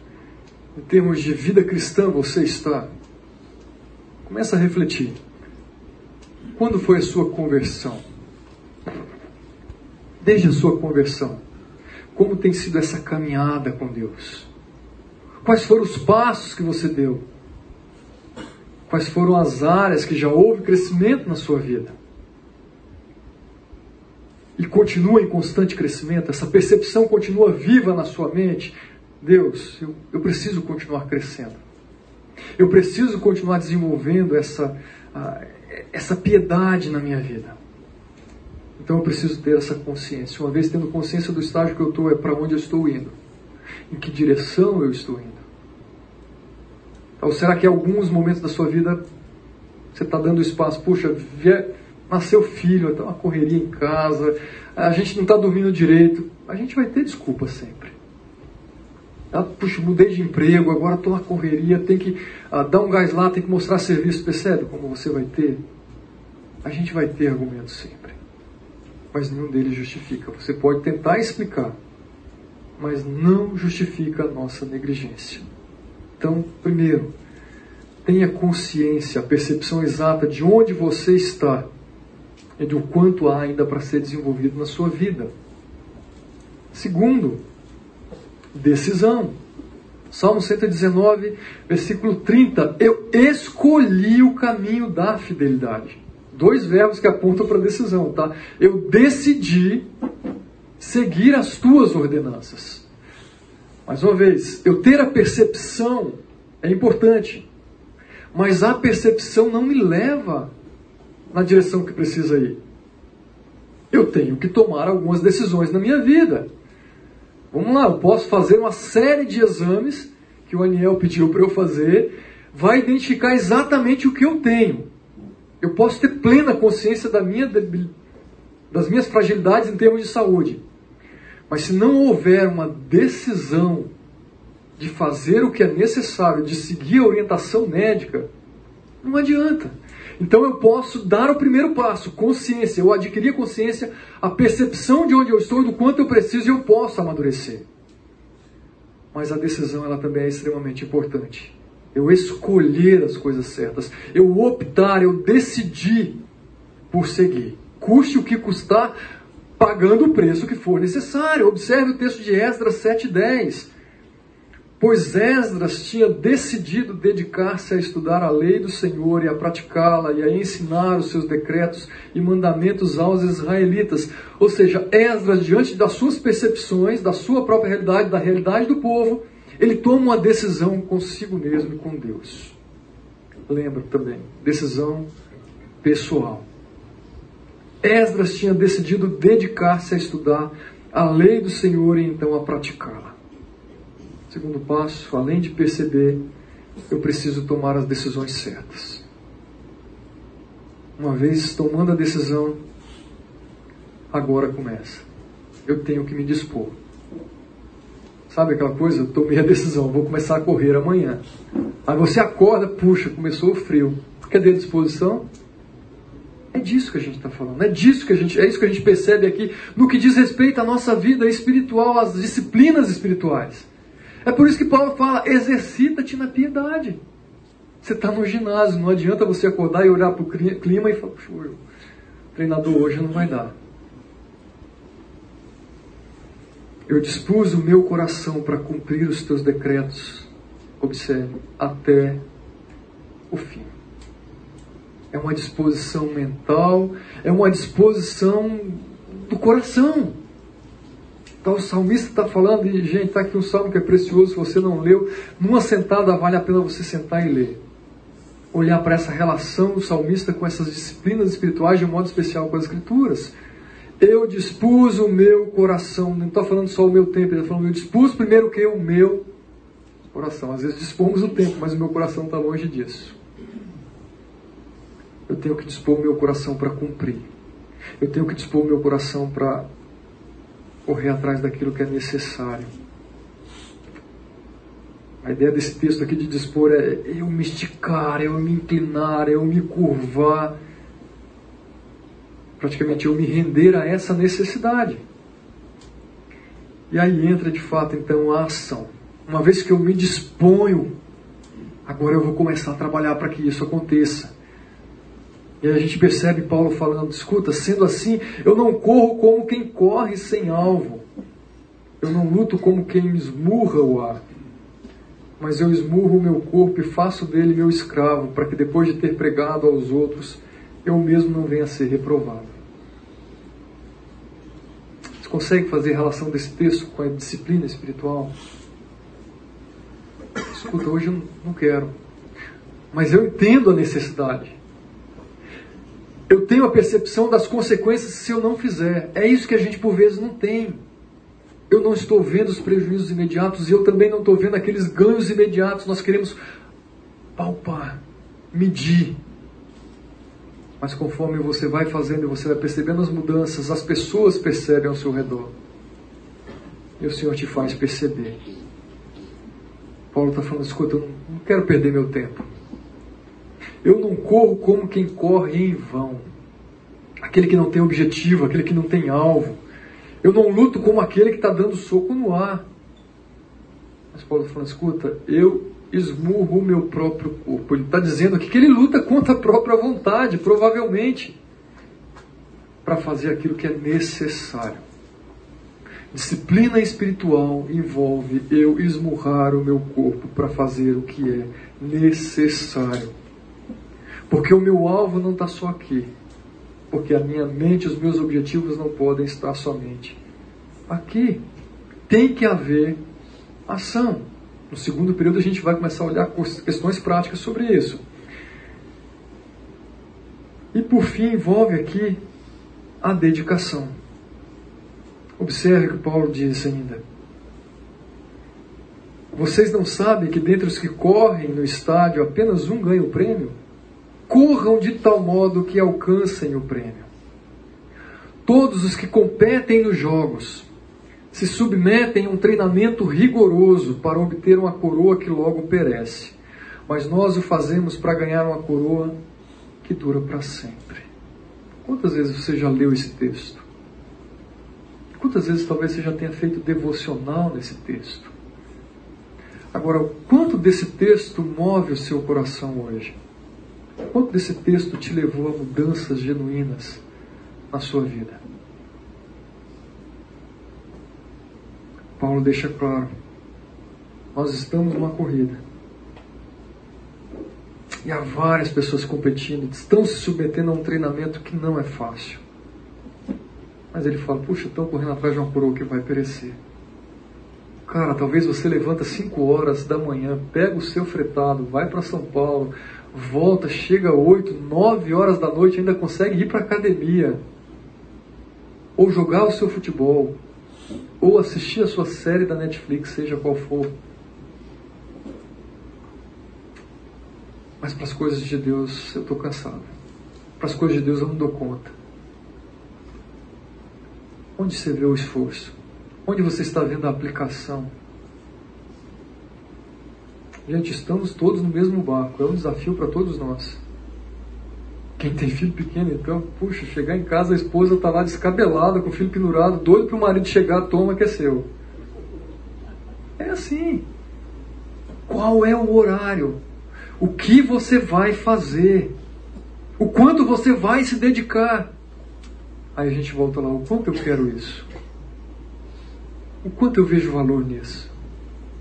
em termos de vida cristã, você está? Começa a refletir. Quando foi a sua conversão? desde a sua conversão? Como tem sido essa caminhada com Deus? Quais foram os passos que você deu? Quais foram as áreas que já houve crescimento na sua vida? E continua em constante crescimento? Essa percepção continua viva na sua mente? Deus, eu, eu preciso continuar crescendo. Eu preciso continuar desenvolvendo essa, uh, essa piedade na minha vida. Então eu preciso ter essa consciência. Uma vez tendo consciência do estágio que eu estou, é para onde eu estou indo. Em que direção eu estou indo. Ou será que em alguns momentos da sua vida você está dando espaço? Puxa, nasceu filho, está uma correria em casa, a gente não está dormindo direito. A gente vai ter desculpa sempre. Ah, puxa, mudei de emprego, agora estou na correria, tem que ah, dar um gás lá, tem que mostrar serviço. Percebe como você vai ter? A gente vai ter argumentos sempre. Mas nenhum deles justifica. Você pode tentar explicar, mas não justifica a nossa negligência. Então, primeiro, tenha consciência, a percepção exata de onde você está e do quanto há ainda para ser desenvolvido na sua vida. Segundo, decisão. Salmo 119, versículo 30. Eu escolhi o caminho da fidelidade. Dois verbos que apontam para decisão, tá? Eu decidi seguir as tuas ordenanças. Mais uma vez, eu ter a percepção é importante, mas a percepção não me leva na direção que precisa ir. Eu tenho que tomar algumas decisões na minha vida. Vamos lá, eu posso fazer uma série de exames que o Aniel pediu para eu fazer, vai identificar exatamente o que eu tenho. Eu posso ter plena consciência da minha, das minhas fragilidades em termos de saúde. Mas se não houver uma decisão de fazer o que é necessário, de seguir a orientação médica, não adianta. Então eu posso dar o primeiro passo, consciência. Eu adquiri a consciência, a percepção de onde eu estou do quanto eu preciso e eu posso amadurecer. Mas a decisão ela também é extremamente importante. Eu escolher as coisas certas, eu optar, eu decidir por seguir. Custe o que custar, pagando o preço que for necessário. Observe o texto de Esdras 7,10. Pois Esdras tinha decidido dedicar-se a estudar a lei do Senhor e a praticá-la e a ensinar os seus decretos e mandamentos aos israelitas. Ou seja, Esdras, diante das suas percepções, da sua própria realidade, da realidade do povo, ele toma uma decisão consigo mesmo e com Deus. Lembra também, decisão pessoal. Esdras tinha decidido dedicar-se a estudar a lei do Senhor e então a praticá-la. Segundo passo, além de perceber, eu preciso tomar as decisões certas. Uma vez tomando a decisão, agora começa. Eu tenho que me dispor. Sabe aquela coisa? Tomei a decisão, vou começar a correr amanhã. Aí você acorda, puxa, começou o frio. Cadê a disposição? É disso que a gente está falando, é disso que a gente, é isso que a gente percebe aqui no que diz respeito à nossa vida espiritual, às disciplinas espirituais. É por isso que Paulo fala: exercita-te na piedade. Você está no ginásio, não adianta você acordar e olhar para o clima e falar: treinador hoje não vai dar. Eu dispus o meu coração para cumprir os teus decretos, observe, até o fim é uma disposição mental, é uma disposição do coração. Então o salmista está falando, e gente, está aqui um salmo que é precioso, se você não leu, numa sentada vale a pena você sentar e ler. Olhar para essa relação do salmista com essas disciplinas espirituais de um modo especial com as escrituras. Eu dispus o meu coração, não está falando só o meu tempo, ele está falando, eu dispus primeiro que? O meu coração. Às vezes dispomos o tempo, mas o meu coração está longe disso. Eu tenho que dispor o meu coração para cumprir. Eu tenho que dispor o meu coração para correr atrás daquilo que é necessário. A ideia desse texto aqui de dispor é eu me esticar, eu me inclinar, eu me curvar. Praticamente eu me render a essa necessidade. E aí entra de fato então a ação. Uma vez que eu me disponho, agora eu vou começar a trabalhar para que isso aconteça. E a gente percebe Paulo falando: escuta, sendo assim, eu não corro como quem corre sem alvo, eu não luto como quem esmurra o ar, mas eu esmurro o meu corpo e faço dele meu escravo, para que depois de ter pregado aos outros, eu mesmo não venha a ser reprovado. Você consegue fazer relação desse texto com a disciplina espiritual? Escuta, hoje eu não quero, mas eu entendo a necessidade eu tenho a percepção das consequências se eu não fizer. É isso que a gente por vezes não tem. Eu não estou vendo os prejuízos imediatos e eu também não estou vendo aqueles ganhos imediatos. Nós queremos palpar, medir. Mas conforme você vai fazendo você vai percebendo as mudanças, as pessoas percebem ao seu redor. E o Senhor te faz perceber. Paulo está falando: escuta, eu não quero perder meu tempo. Eu não corro como quem corre em vão. Aquele que não tem objetivo, aquele que não tem alvo. Eu não luto como aquele que está dando soco no ar. Mas Paulo está falando, escuta, eu esmurro o meu próprio corpo. Ele está dizendo aqui que ele luta contra a própria vontade, provavelmente, para fazer aquilo que é necessário. Disciplina espiritual envolve eu esmurrar o meu corpo para fazer o que é necessário. Porque o meu alvo não está só aqui. Porque a minha mente, os meus objetivos não podem estar somente aqui. Tem que haver ação. No segundo período a gente vai começar a olhar questões práticas sobre isso. E por fim envolve aqui a dedicação. Observe o que Paulo diz ainda. Vocês não sabem que dentre os que correm no estádio apenas um ganha o prêmio? corram de tal modo que alcancem o prêmio. Todos os que competem nos jogos se submetem a um treinamento rigoroso para obter uma coroa que logo perece, mas nós o fazemos para ganhar uma coroa que dura para sempre. Quantas vezes você já leu esse texto? Quantas vezes talvez você já tenha feito devocional nesse texto? Agora, quanto desse texto move o seu coração hoje? Quanto desse texto te levou a mudanças genuínas na sua vida? Paulo deixa claro: nós estamos numa corrida. E há várias pessoas competindo, estão se submetendo a um treinamento que não é fácil. Mas ele fala: puxa, estão correndo atrás de uma coroa que vai perecer. Cara, talvez você levanta 5 horas da manhã, pega o seu fretado, vai para São Paulo, volta, chega 8, 9 horas da noite, ainda consegue ir para academia, ou jogar o seu futebol, ou assistir a sua série da Netflix, seja qual for. Mas para as coisas de Deus eu estou cansado. Para as coisas de Deus eu não dou conta. Onde você vê o esforço? Onde você está vendo a aplicação? Gente, estamos todos no mesmo barco. É um desafio para todos nós. Quem tem filho pequeno, então, puxa, chegar em casa, a esposa está lá descabelada, com o filho pendurado, doido para o marido chegar, toma que é seu. É assim. Qual é o horário? O que você vai fazer? O quanto você vai se dedicar? Aí a gente volta lá, o quanto eu quero isso? O quanto eu vejo valor nisso?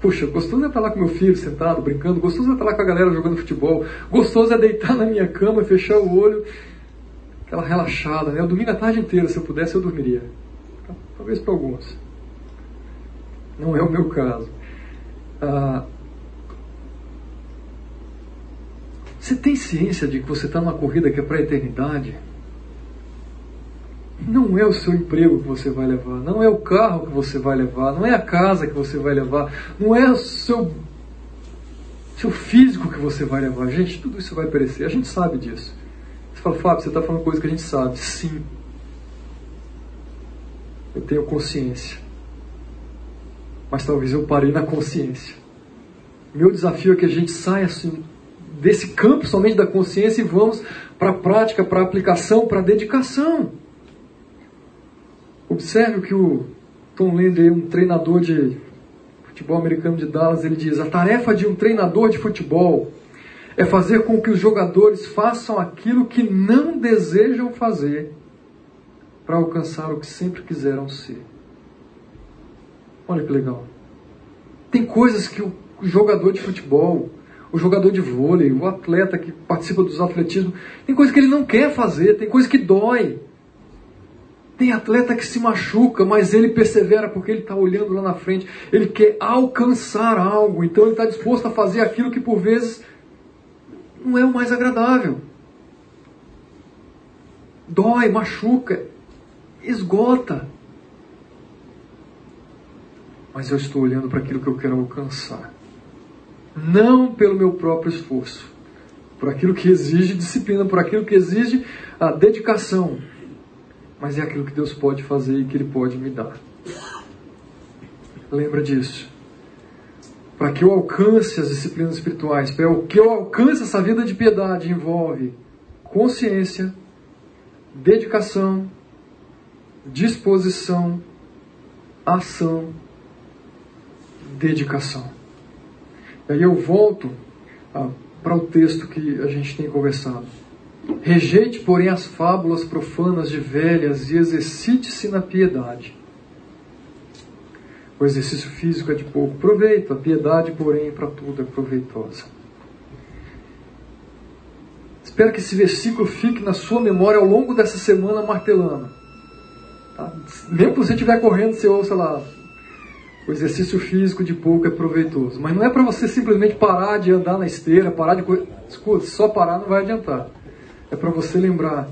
Puxa, gostoso é estar lá com meu filho sentado, brincando, gostoso é estar lá com a galera jogando futebol, gostoso é deitar na minha cama, fechar o olho, aquela relaxada, né? Eu dormi a tarde inteira, se eu pudesse eu dormiria. Talvez para alguns. Não é o meu caso. Ah, você tem ciência de que você está numa corrida que é para a eternidade? Não é o seu emprego que você vai levar, não é o carro que você vai levar, não é a casa que você vai levar, não é o seu, seu físico que você vai levar. Gente, tudo isso vai perecer. A gente sabe disso. Você fala, Fábio, você está falando coisa que a gente sabe. Sim. Eu tenho consciência. Mas talvez eu parei na consciência. Meu desafio é que a gente saia assim, desse campo somente da consciência e vamos para a prática, para a aplicação, para a dedicação. Observe que o Tom Landry, um treinador de futebol americano de Dallas, ele diz: a tarefa de um treinador de futebol é fazer com que os jogadores façam aquilo que não desejam fazer para alcançar o que sempre quiseram ser. Olha que legal. Tem coisas que o jogador de futebol, o jogador de vôlei, o atleta que participa dos atletismos, tem coisa que ele não quer fazer, tem coisa que dói. Tem atleta que se machuca, mas ele persevera porque ele está olhando lá na frente, ele quer alcançar algo, então ele está disposto a fazer aquilo que por vezes não é o mais agradável. Dói, machuca, esgota. Mas eu estou olhando para aquilo que eu quero alcançar. Não pelo meu próprio esforço, por aquilo que exige disciplina, por aquilo que exige a dedicação, mas é aquilo que Deus pode fazer e que Ele pode me dar. Lembra disso. Para que eu alcance as disciplinas espirituais, para que eu alcance essa vida de piedade, envolve consciência, dedicação, disposição, ação, dedicação. E aí eu volto ah, para o texto que a gente tem conversado. Rejeite, porém, as fábulas profanas de velhas e exercite-se na piedade. O exercício físico é de pouco proveito, a piedade, porém, para tudo é proveitosa. Espero que esse versículo fique na sua memória ao longo dessa semana martelando. Tá? Mesmo que você estiver correndo, você ouça lá. O exercício físico de pouco é proveitoso. Mas não é para você simplesmente parar de andar na esteira, parar de. Escuta, só parar não vai adiantar. É para você lembrar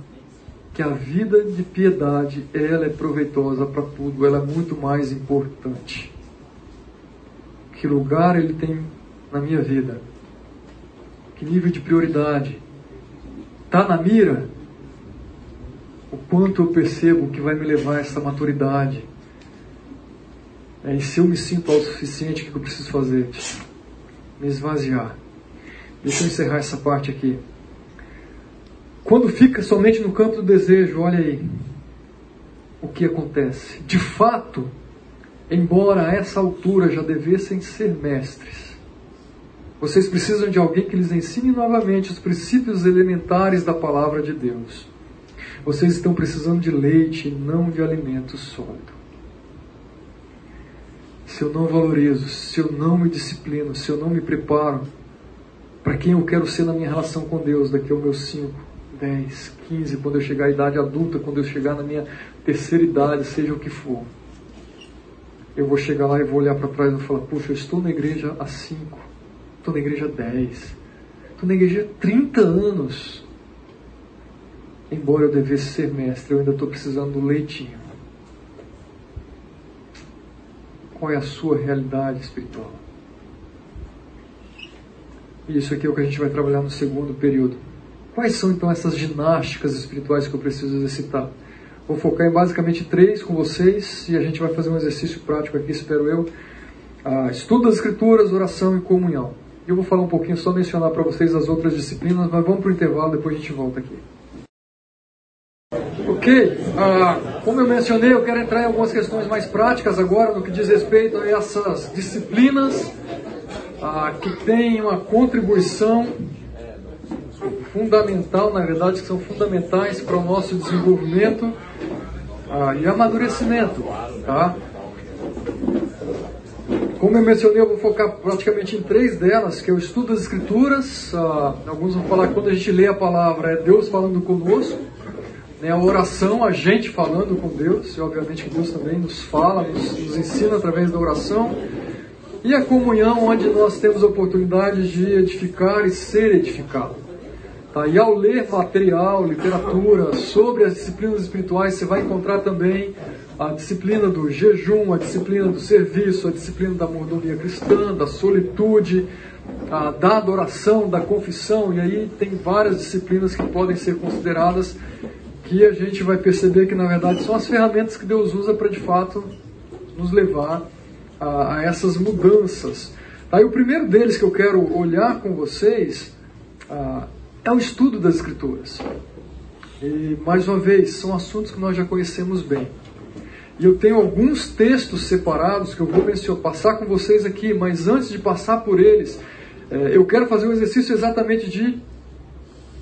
que a vida de piedade, ela é proveitosa para tudo, ela é muito mais importante. Que lugar ele tem na minha vida? Que nível de prioridade? Está na mira? o quanto eu percebo que vai me levar a essa maturidade. É, e se eu me sinto autossuficiente, o que eu preciso fazer? Me esvaziar. Deixa eu encerrar essa parte aqui. Quando fica somente no campo do desejo, olha aí o que acontece. De fato, embora a essa altura já devessem ser mestres, vocês precisam de alguém que lhes ensine novamente os princípios elementares da palavra de Deus. Vocês estão precisando de leite, não de alimento sólido. Se eu não valorizo, se eu não me disciplino, se eu não me preparo para quem eu quero ser na minha relação com Deus daqui aos meus 5, 10, 15, quando eu chegar à idade adulta, quando eu chegar na minha terceira idade, seja o que for, eu vou chegar lá e vou olhar para trás e vou falar: Puxa, eu estou na igreja há 5, estou na igreja há 10, estou na igreja há 30 anos embora eu devesse ser mestre, eu ainda estou precisando do leitinho. Qual é a sua realidade espiritual? E isso aqui é o que a gente vai trabalhar no segundo período. Quais são então essas ginásticas espirituais que eu preciso exercitar? Vou focar em basicamente três com vocês e a gente vai fazer um exercício prático aqui, espero eu. Ah, estudo das escrituras, oração e comunhão. Eu vou falar um pouquinho, só mencionar para vocês as outras disciplinas, mas vamos para o intervalo, depois a gente volta aqui. Ok, ah, como eu mencionei, eu quero entrar em algumas questões mais práticas agora no que diz respeito a essas disciplinas ah, que têm uma contribuição fundamental, na verdade, que são fundamentais para o nosso desenvolvimento ah, e amadurecimento. Tá? Como eu mencionei, eu vou focar praticamente em três delas, que é o estudo das escrituras. Ah, alguns vão falar que quando a gente lê a palavra é Deus falando conosco né, a oração, a gente falando com Deus, e obviamente que Deus também nos fala, nos, nos ensina através da oração, e a comunhão, onde nós temos a oportunidade de edificar e ser edificado. Tá? E ao ler material, literatura sobre as disciplinas espirituais, você vai encontrar também a disciplina do jejum, a disciplina do serviço, a disciplina da mordomia cristã, da solitude, a, da adoração, da confissão, e aí tem várias disciplinas que podem ser consideradas que a gente vai perceber que na verdade são as ferramentas que Deus usa para de fato nos levar a, a essas mudanças. Aí o primeiro deles que eu quero olhar com vocês ah, é o estudo das Escrituras. E mais uma vez, são assuntos que nós já conhecemos bem. E eu tenho alguns textos separados que eu vou mencionar, passar com vocês aqui, mas antes de passar por eles, É, eu quero fazer um exercício exatamente de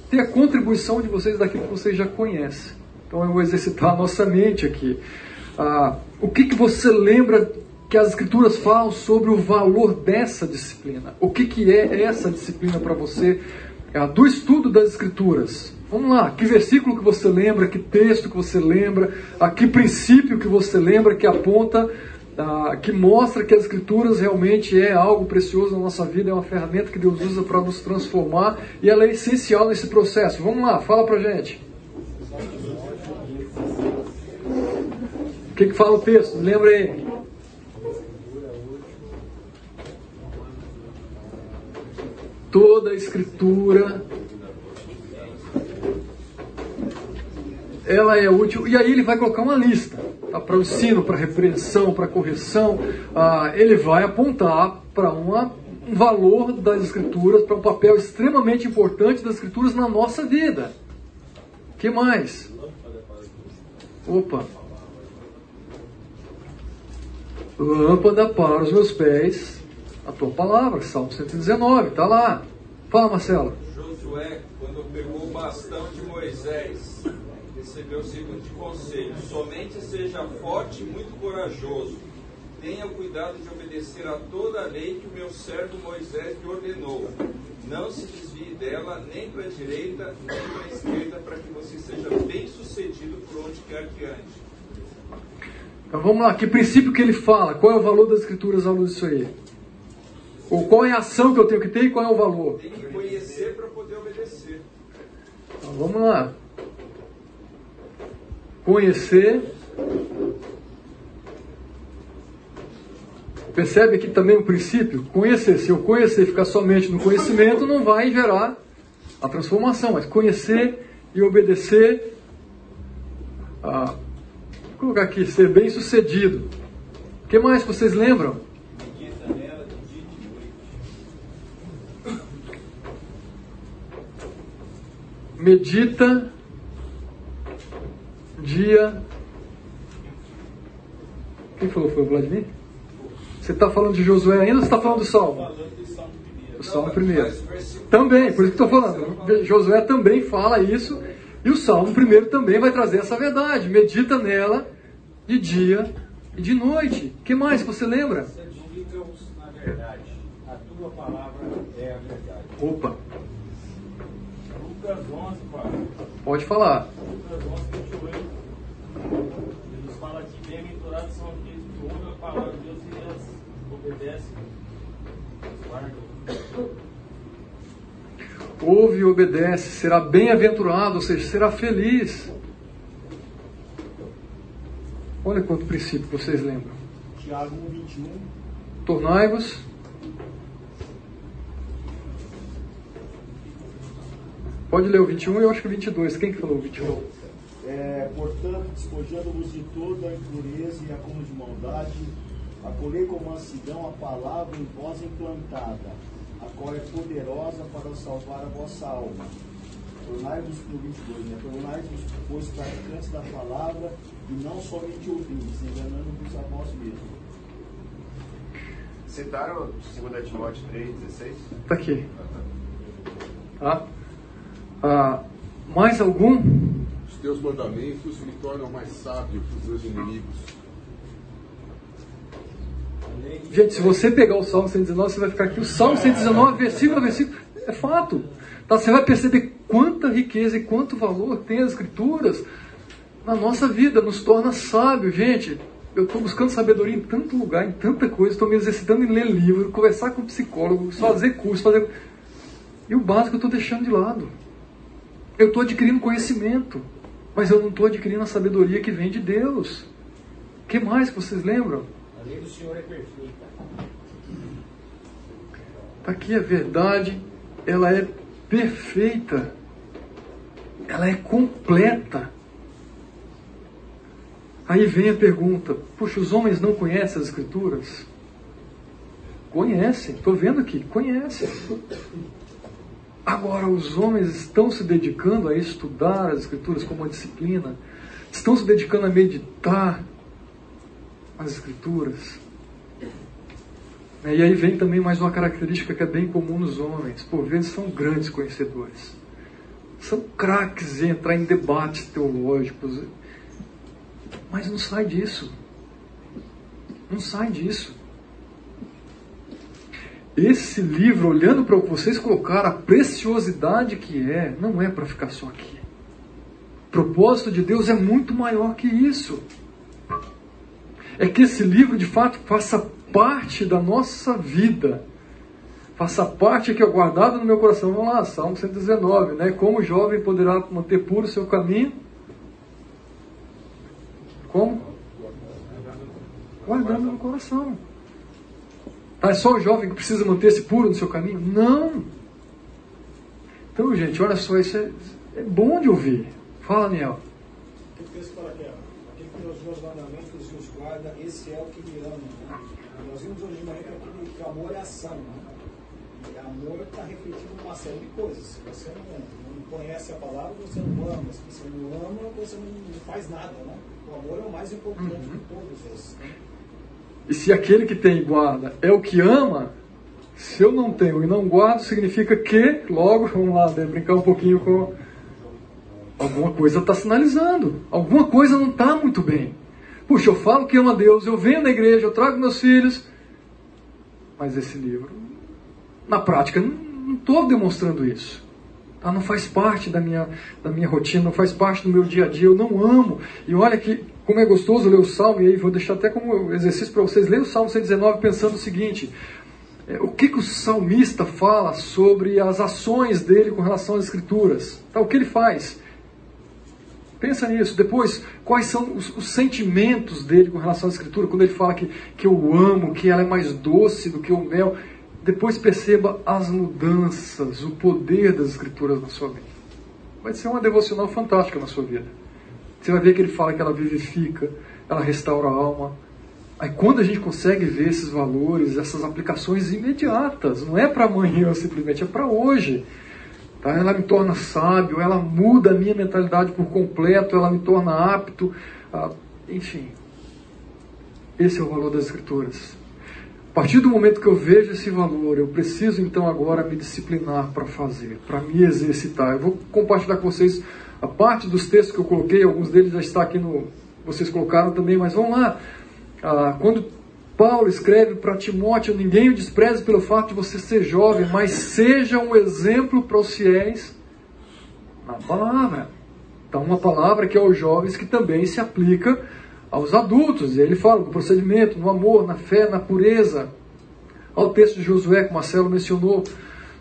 ter a contribuição de vocês daquilo que vocês já conhecem. Então eu vou exercitar a nossa mente aqui. Ah, o que, que você lembra que as escrituras falam sobre o valor dessa disciplina? O que, que é essa disciplina para você do estudo das escrituras? Vamos lá, que versículo que você lembra, que texto que você lembra, a que princípio que você lembra que aponta, ah, que mostra que as escrituras realmente é algo precioso na nossa vida, é uma ferramenta que Deus usa para nos transformar e ela é essencial nesse processo. Vamos lá, fala pra gente. O que, que fala o texto? Lembra aí. Toda a escritura ela é útil. E aí ele vai colocar uma lista tá? para o ensino, para repreensão, para correção. Ah, ele vai apontar para um valor das escrituras, para um papel extremamente importante das escrituras na nossa vida. que mais? Opa! Lâmpada para os meus pés, a tua palavra, Salmo 119, está lá. Fala, Marcelo. Josué, quando pegou o bastão de Moisés, recebeu o seguinte conselho: somente seja forte e muito corajoso. Tenha o cuidado de obedecer a toda a lei que o meu servo Moisés lhe ordenou. Não se desvie dela nem para a direita nem para a esquerda, para que você seja bem sucedido por onde quer que ande. Então vamos lá, que princípio que ele fala? Qual é o valor das escrituras à luz disso aí? Ou qual é a ação que eu tenho que ter e qual é o valor? Tem que conhecer para poder obedecer. Então vamos lá conhecer. Percebe aqui também o princípio? Conhecer. Se eu conhecer e ficar somente no conhecimento, não vai gerar a transformação. Mas conhecer e obedecer. Ah, vou colocar aqui, ser bem sucedido. O que mais vocês lembram? Medita dia. Quem falou? Foi o Vladimir? Você está falando de Josué ainda ou você está falando do Salmo? O Salmo primeiro. Também, por isso que estou falando. Josué também fala isso. E o Salmo primeiro também vai trazer essa verdade. Medita nela de dia e de noite. O que mais você lembra? na verdade. A tua palavra é a verdade. Opa. Lucas 11, pai. Pode falar. Lucas 11, 28. Jesus fala que bem-aventurados são aqueles que ouvem a palavra de Deus e elas obedecem, guardam. Ouve e obedece, será bem-aventurado, ou seja, será feliz. Olha quanto princípio vocês lembram. Tiago 1, 21. Tornai-vos. Pode ler o 21 e eu acho que o 22. Quem que falou o 21? É, portanto, despojando-vos de toda a impureza e acúmulo de maldade, acolhei com mansidão a palavra em vós implantada, a qual é poderosa para salvar a vossa alma. Tornai-vos, no 22, né? Tornai-vos, pois, praticantes da palavra, e não somente ouvintes, enganando-vos a vós mesmos. Citaram 2 Timóteo 3, 16? Está aqui. Tá? Ah, mais algum? teus mandamentos me tornam mais sábio que os meus inimigos. Gente, se você pegar o Salmo 119, você vai ficar aqui. O Salmo 119, versículo a versículo, é fato. Tá? Você vai perceber quanta riqueza e quanto valor tem as Escrituras na nossa vida, nos torna sábio. Gente, eu estou buscando sabedoria em tanto lugar, em tanta coisa, estou me exercitando em ler livro, conversar com psicólogos, fazer curso, fazer. E o básico eu estou deixando de lado. Eu estou adquirindo conhecimento mas eu não estou adquirindo a sabedoria que vem de Deus. O que mais que vocês lembram? A lei do Senhor é perfeita. Está aqui a verdade, ela é perfeita, ela é completa. Aí vem a pergunta: puxa, os homens não conhecem as Escrituras? Conhecem, estou vendo aqui, conhecem. Agora, os homens estão se dedicando a estudar as Escrituras como uma disciplina, estão se dedicando a meditar as Escrituras. E aí vem também mais uma característica que é bem comum nos homens. Por vezes são grandes conhecedores. São craques em entrar em debates teológicos. Mas não sai disso. Não sai disso. Esse livro, olhando para o que vocês colocaram, a preciosidade que é, não é para ficar só aqui. O propósito de Deus é muito maior que isso. É que esse livro, de fato, faça parte da nossa vida. Faça parte que é guardado no meu coração. Vamos lá, Salmo 119, né? Como o jovem poderá manter puro o seu caminho? Como? Guardando no coração. Ah, é só o jovem que precisa manter-se puro no seu caminho? Não! Então, gente, olha só, isso é, é bom de ouvir. Fala, Daniel. O texto fala aqui, aquele que os meus mandamentos e os guarda, esse é o que me ama. Né? Nós vimos hoje de manhã que, que amor é ação. Né? E amor está refletindo uma série de coisas. Se você não, não conhece a palavra, você não ama. Se você não ama, você não faz nada. Né? O amor é o mais importante uhum. de todos esses. Né? E se aquele que tem guarda é o que ama, se eu não tenho e não guardo, significa que, logo, vamos lá, né, brincar um pouquinho com. Alguma coisa está sinalizando. Alguma coisa não está muito bem. Puxa, eu falo que amo a Deus, eu venho na igreja, eu trago meus filhos. Mas esse livro, na prática, não estou demonstrando isso. Tá? Não faz parte da minha, da minha rotina, não faz parte do meu dia a dia, eu não amo. E olha que como é gostoso ler o Salmo, e aí vou deixar até como exercício para vocês, ler o Salmo 119 pensando o seguinte, é, o que, que o salmista fala sobre as ações dele com relação às escrituras? Tá, o que ele faz? Pensa nisso. Depois, quais são os, os, sentimentos dele com relação à escritura, quando ele fala que, que eu amo, que ela é mais doce do que o mel. Depois perceba as mudanças, o poder das escrituras na sua vida. Vai ser uma devocional fantástica na sua vida. Você vai ver que ele fala que ela vivifica, ela restaura a alma. Aí quando a gente consegue ver esses valores, essas aplicações imediatas, não é para amanhã simplesmente, é para hoje. Tá? Ela me torna sábio, ela muda a minha mentalidade por completo, ela me torna apto. A... Enfim, esse é o valor das Escrituras. A partir do momento que eu vejo esse valor, eu preciso então agora me disciplinar para fazer, para me exercitar. Eu vou compartilhar com vocês a parte dos textos que eu coloquei, alguns deles já está aqui no. Vocês colocaram também, mas vamos lá. Ah, quando Paulo escreve para Timóteo: Ninguém o despreze pelo fato de você ser jovem, mas seja um exemplo para os fiéis na palavra. Então, uma palavra que é aos jovens que também se aplica aos adultos. E ele fala do procedimento, no amor, na fé, na pureza. Ao texto de Josué, que Marcelo mencionou,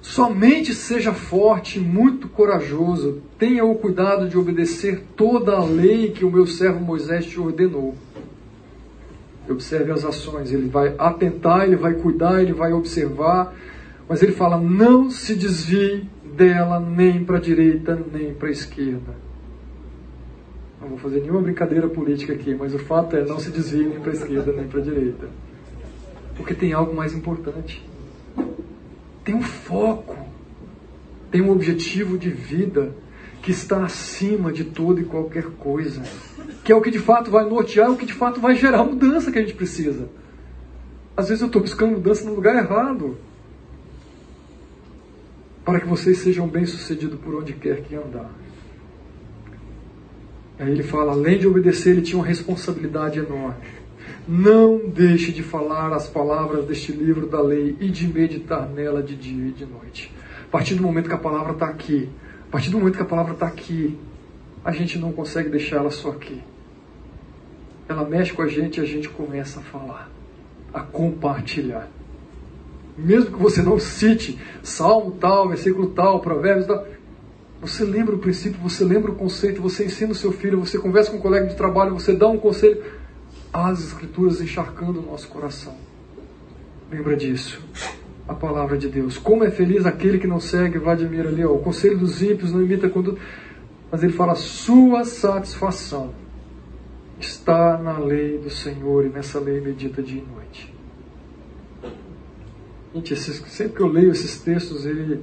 Somente seja forte muito corajoso. Tenha o cuidado de obedecer toda a lei que o meu servo Moisés te ordenou. Observe as ações. Ele vai atentar, ele vai cuidar, ele vai observar. Mas ele fala: não se desvie dela nem para a direita nem para a esquerda. Não vou fazer nenhuma brincadeira política aqui, mas o fato é: não se desvie nem para a esquerda nem para a direita. Porque tem algo mais importante tem um foco, tem um objetivo de vida que está acima de toda e qualquer coisa, que é o que de fato vai nortear, é o que de fato vai gerar a mudança que a gente precisa. Às vezes eu estou buscando mudança no lugar errado, para que vocês sejam bem-sucedidos por onde quer que andar. Aí ele fala, além de obedecer, ele tinha uma responsabilidade enorme. Não deixe de falar as palavras deste livro da lei e de meditar nela de dia e de noite. A partir do momento que a palavra está aqui, a partir do momento que a palavra está aqui, a gente não consegue deixar ela só aqui. Ela mexe com a gente e a gente começa a falar, a compartilhar. Mesmo que você não cite salmo tal, versículo tal, provérbios tal, você lembra o princípio, você lembra o conceito, você ensina o seu filho, você conversa com um colega de trabalho, você dá um conselho as Escrituras encharcando o nosso coração. Lembra disso. A palavra de Deus. Como é feliz aquele que não segue, Vladimir ali, ó, o conselho dos ímpios não imita quando. Mas ele fala: sua satisfação está na lei do Senhor e nessa lei medita dia e noite. Gente, esses, sempre que eu leio esses textos, ele,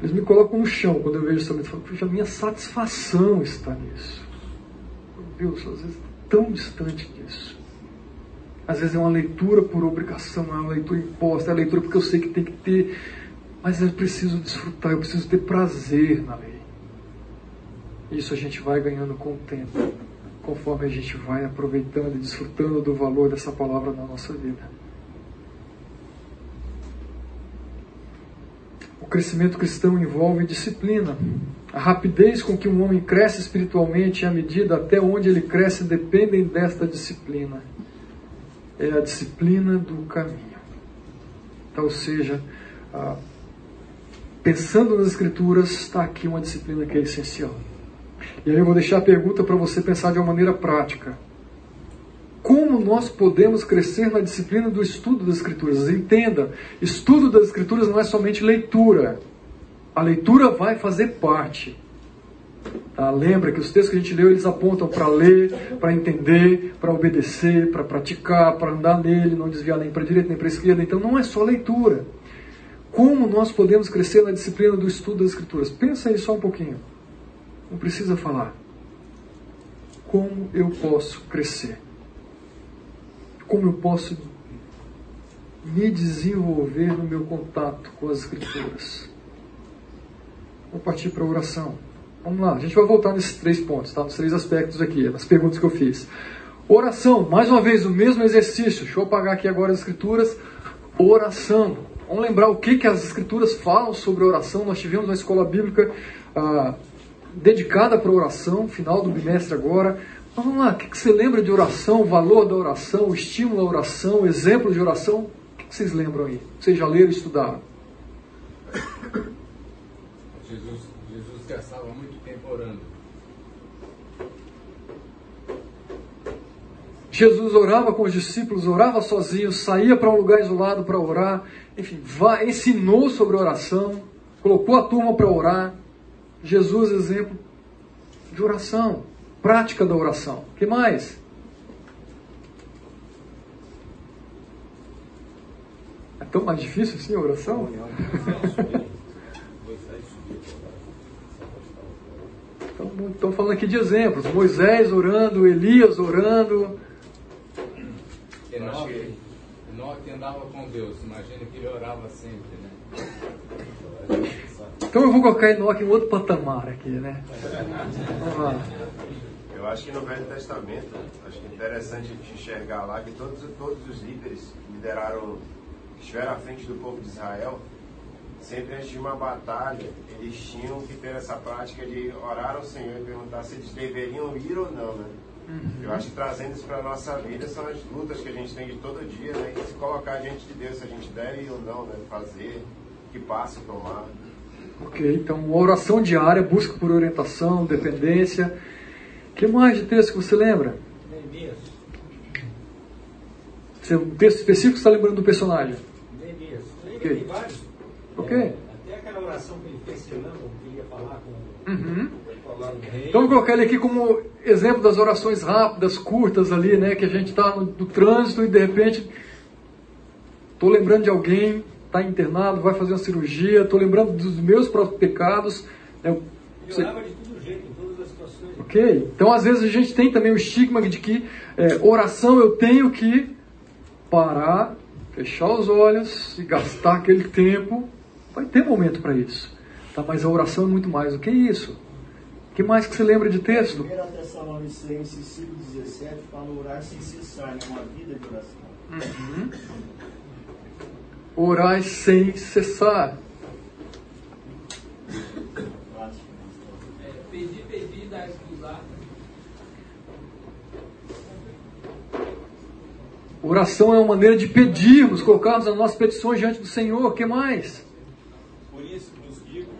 eles me colocam no chão quando eu vejo essa letra. Puxa, a minha satisfação está nisso. Meu Deus, às vezes tão distante disso. Às vezes é uma leitura por obrigação, é uma leitura imposta, é uma leitura porque eu sei que tem que ter, mas eu preciso desfrutar, eu preciso ter prazer na lei. Isso a gente vai ganhando com o tempo, conforme a gente vai aproveitando e desfrutando do valor dessa palavra na nossa vida. O crescimento cristão envolve disciplina. A rapidez com que um homem cresce espiritualmente e a medida até onde ele cresce dependem desta disciplina. É a disciplina do caminho. Então, ou seja, ah, pensando nas Escrituras, está aqui uma disciplina que é essencial. E aí eu vou deixar a pergunta para você pensar de uma maneira prática. Como nós podemos crescer na disciplina do estudo das Escrituras? Entenda, estudo das Escrituras não é somente leitura. A leitura vai fazer parte. Tá? Lembra que os textos que a gente leu, eles apontam para ler, para entender, para obedecer, para praticar, para andar nele, não desviar nem para a direita nem para a esquerda. Então não é só leitura. Como nós podemos crescer na disciplina do estudo das Escrituras? Pensa aí só um pouquinho. Não precisa falar. Como eu posso crescer? Como eu posso me desenvolver no meu contato com as Escrituras? Vou partir para a oração. Vamos lá, a gente vai voltar nesses três pontos, tá? nos três aspectos aqui, nas perguntas que eu fiz. Oração, mais uma vez, o mesmo exercício. Deixa eu apagar aqui agora as Escrituras. Oração. Vamos lembrar o que, que as Escrituras falam sobre oração. Nós tivemos uma escola bíblica. Ah, dedicada para oração, final do bimestre agora. Vamos lá, o que você lembra de oração, o valor da oração, o estímulo à oração, exemplo de oração? O que vocês lembram aí? Vocês já leram e estudaram? Jesus, Jesus gastava muito tempo orando. Jesus orava com os discípulos, orava sozinho, saía para um lugar isolado para orar, enfim, vai, ensinou sobre oração, colocou a turma para orar. Jesus, exemplo de oração, prática da oração. O que mais? É tão mais difícil assim a oração? Estão falando aqui de exemplos. Moisés orando, Elias orando. Enoque, Enoque andava com Deus. Imagina que ele orava sempre, né? Então eu vou colocar Enoque em outro patamar aqui, né? Vamos lá. Eu acho que no Velho Testamento, acho que é interessante a gente enxergar lá que todos, todos os líderes que lideraram, que estiveram à frente do povo de Israel, sempre antes de uma batalha, eles tinham que ter essa prática de orar ao Senhor e perguntar se eles deveriam ir ou não, né? Eu acho que trazendo isso para a nossa vida são as lutas que a gente tem de todo dia, né? E se colocar diante de Deus se a gente deve ou não, né? Fazer, que passo tomar. Ok, então uma oração diária, busca por orientação, dependência. que mais de texto que você lembra? Neemias. Você, um texto específico você está lembrando do personagem? Neemias. Ok. Tem vários. Ok. Até aquela oração que ele fez que ele ia falar com Uhum. Então, vou colocar ele aqui como exemplo das orações rápidas, curtas ali, né? Que a gente está no, no trânsito e de repente estou lembrando de alguém, está internado, vai fazer uma cirurgia, estou lembrando dos meus próprios pecados. né, você- de todo jeito, em todas as situações. Ok? Então, às vezes, a gente tem também o estigma de que é, oração eu tenho que parar, fechar os olhos e gastar aquele tempo. Vai ter momento para isso. Tá? Mas a oração é muito mais do que isso. O que mais que você lembra de texto? 1 Tessalonicenses 5,17 fala orar sem cessar, né? uma vida de oração. Orai sem cessar. É, pedir, pedir, dar usar. Oração é uma maneira de pedirmos, colocarmos as nossas petições diante do Senhor. O que mais? Por isso vos digo,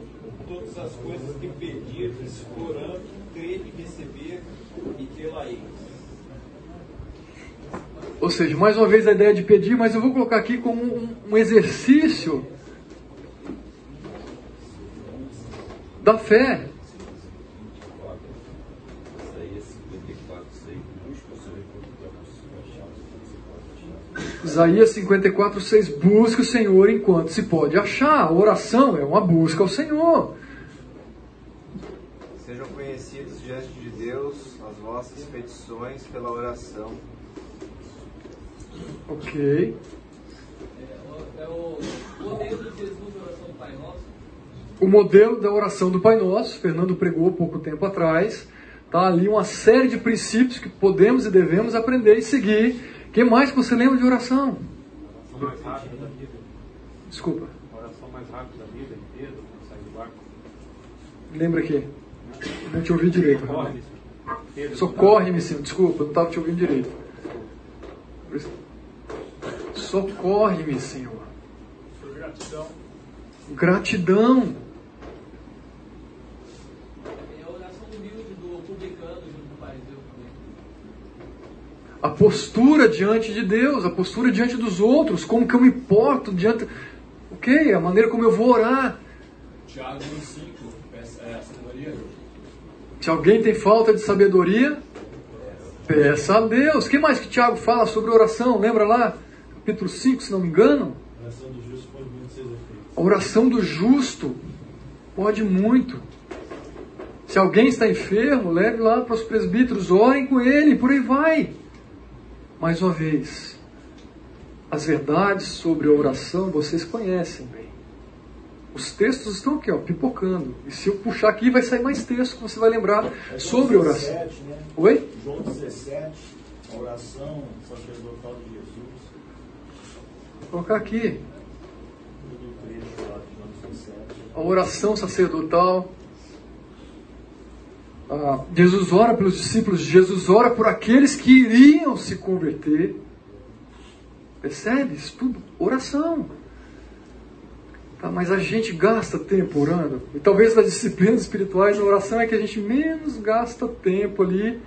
todas as coisas que pedirdes, orando, crede e receber e tê-la-eis. Ou seja, mais uma vez a ideia de pedir, mas eu vou colocar aqui como um, um exercício da fé. Isaías 54, 6. Busque o Senhor enquanto se pode achar. A oração é uma busca ao Senhor. Sejam conhecidos diante de Deus as vossas petições pela oração. Ok. É, é o modelo de Jesus da oração do Pai Nosso. O modelo da oração do Pai Nosso, Fernando pregou pouco tempo atrás. Tá ali uma série de princípios que podemos e devemos aprender e seguir. O que mais que você lembra de oração? Oração mais rápida da vida. Desculpa. Oração mais rápida da vida, Pedro, quando sai do barco. Lembra aqui? Não te ouvi direito. Socorre-me, Senhor. Desculpa, eu não estava te ouvindo direito. Socorre-me, Senhor. Gratidão. Gratidão. É a oração humilde do publicano junto com o fariseu também. A postura diante de Deus, a postura diante dos outros, como que eu me porto diante. Ok, a maneira como eu vou orar. Tiago 5, peça é, sabedoria. Se alguém tem falta de sabedoria, peça a Deus. O que mais que Tiago fala sobre oração? Lembra lá? Capítulo 5, se não me engano. A oração do justo pode muito efeitos. A oração do justo pode muito. Se alguém está enfermo, leve lá para os presbíteros, orem com ele, por aí vai. Mais uma vez, as verdades sobre a oração vocês conhecem bem. Os textos estão aqui, ó, pipocando. E se eu puxar aqui, vai sair mais texto que você vai lembrar É sobre João oração. 17, né? Oi? João 17, a oração sacerdotal de Jesus. Vou colocar aqui. Todo o trecho lá de João 17. a oração sacerdotal. Ah, Jesus ora pelos discípulos, Jesus ora por aqueles que iriam se converter. Percebe? Isso tudo oração. Tá, mas a gente gasta tempo orando. E talvez nas disciplinas espirituais a oração é que a gente menos gasta tempo ali.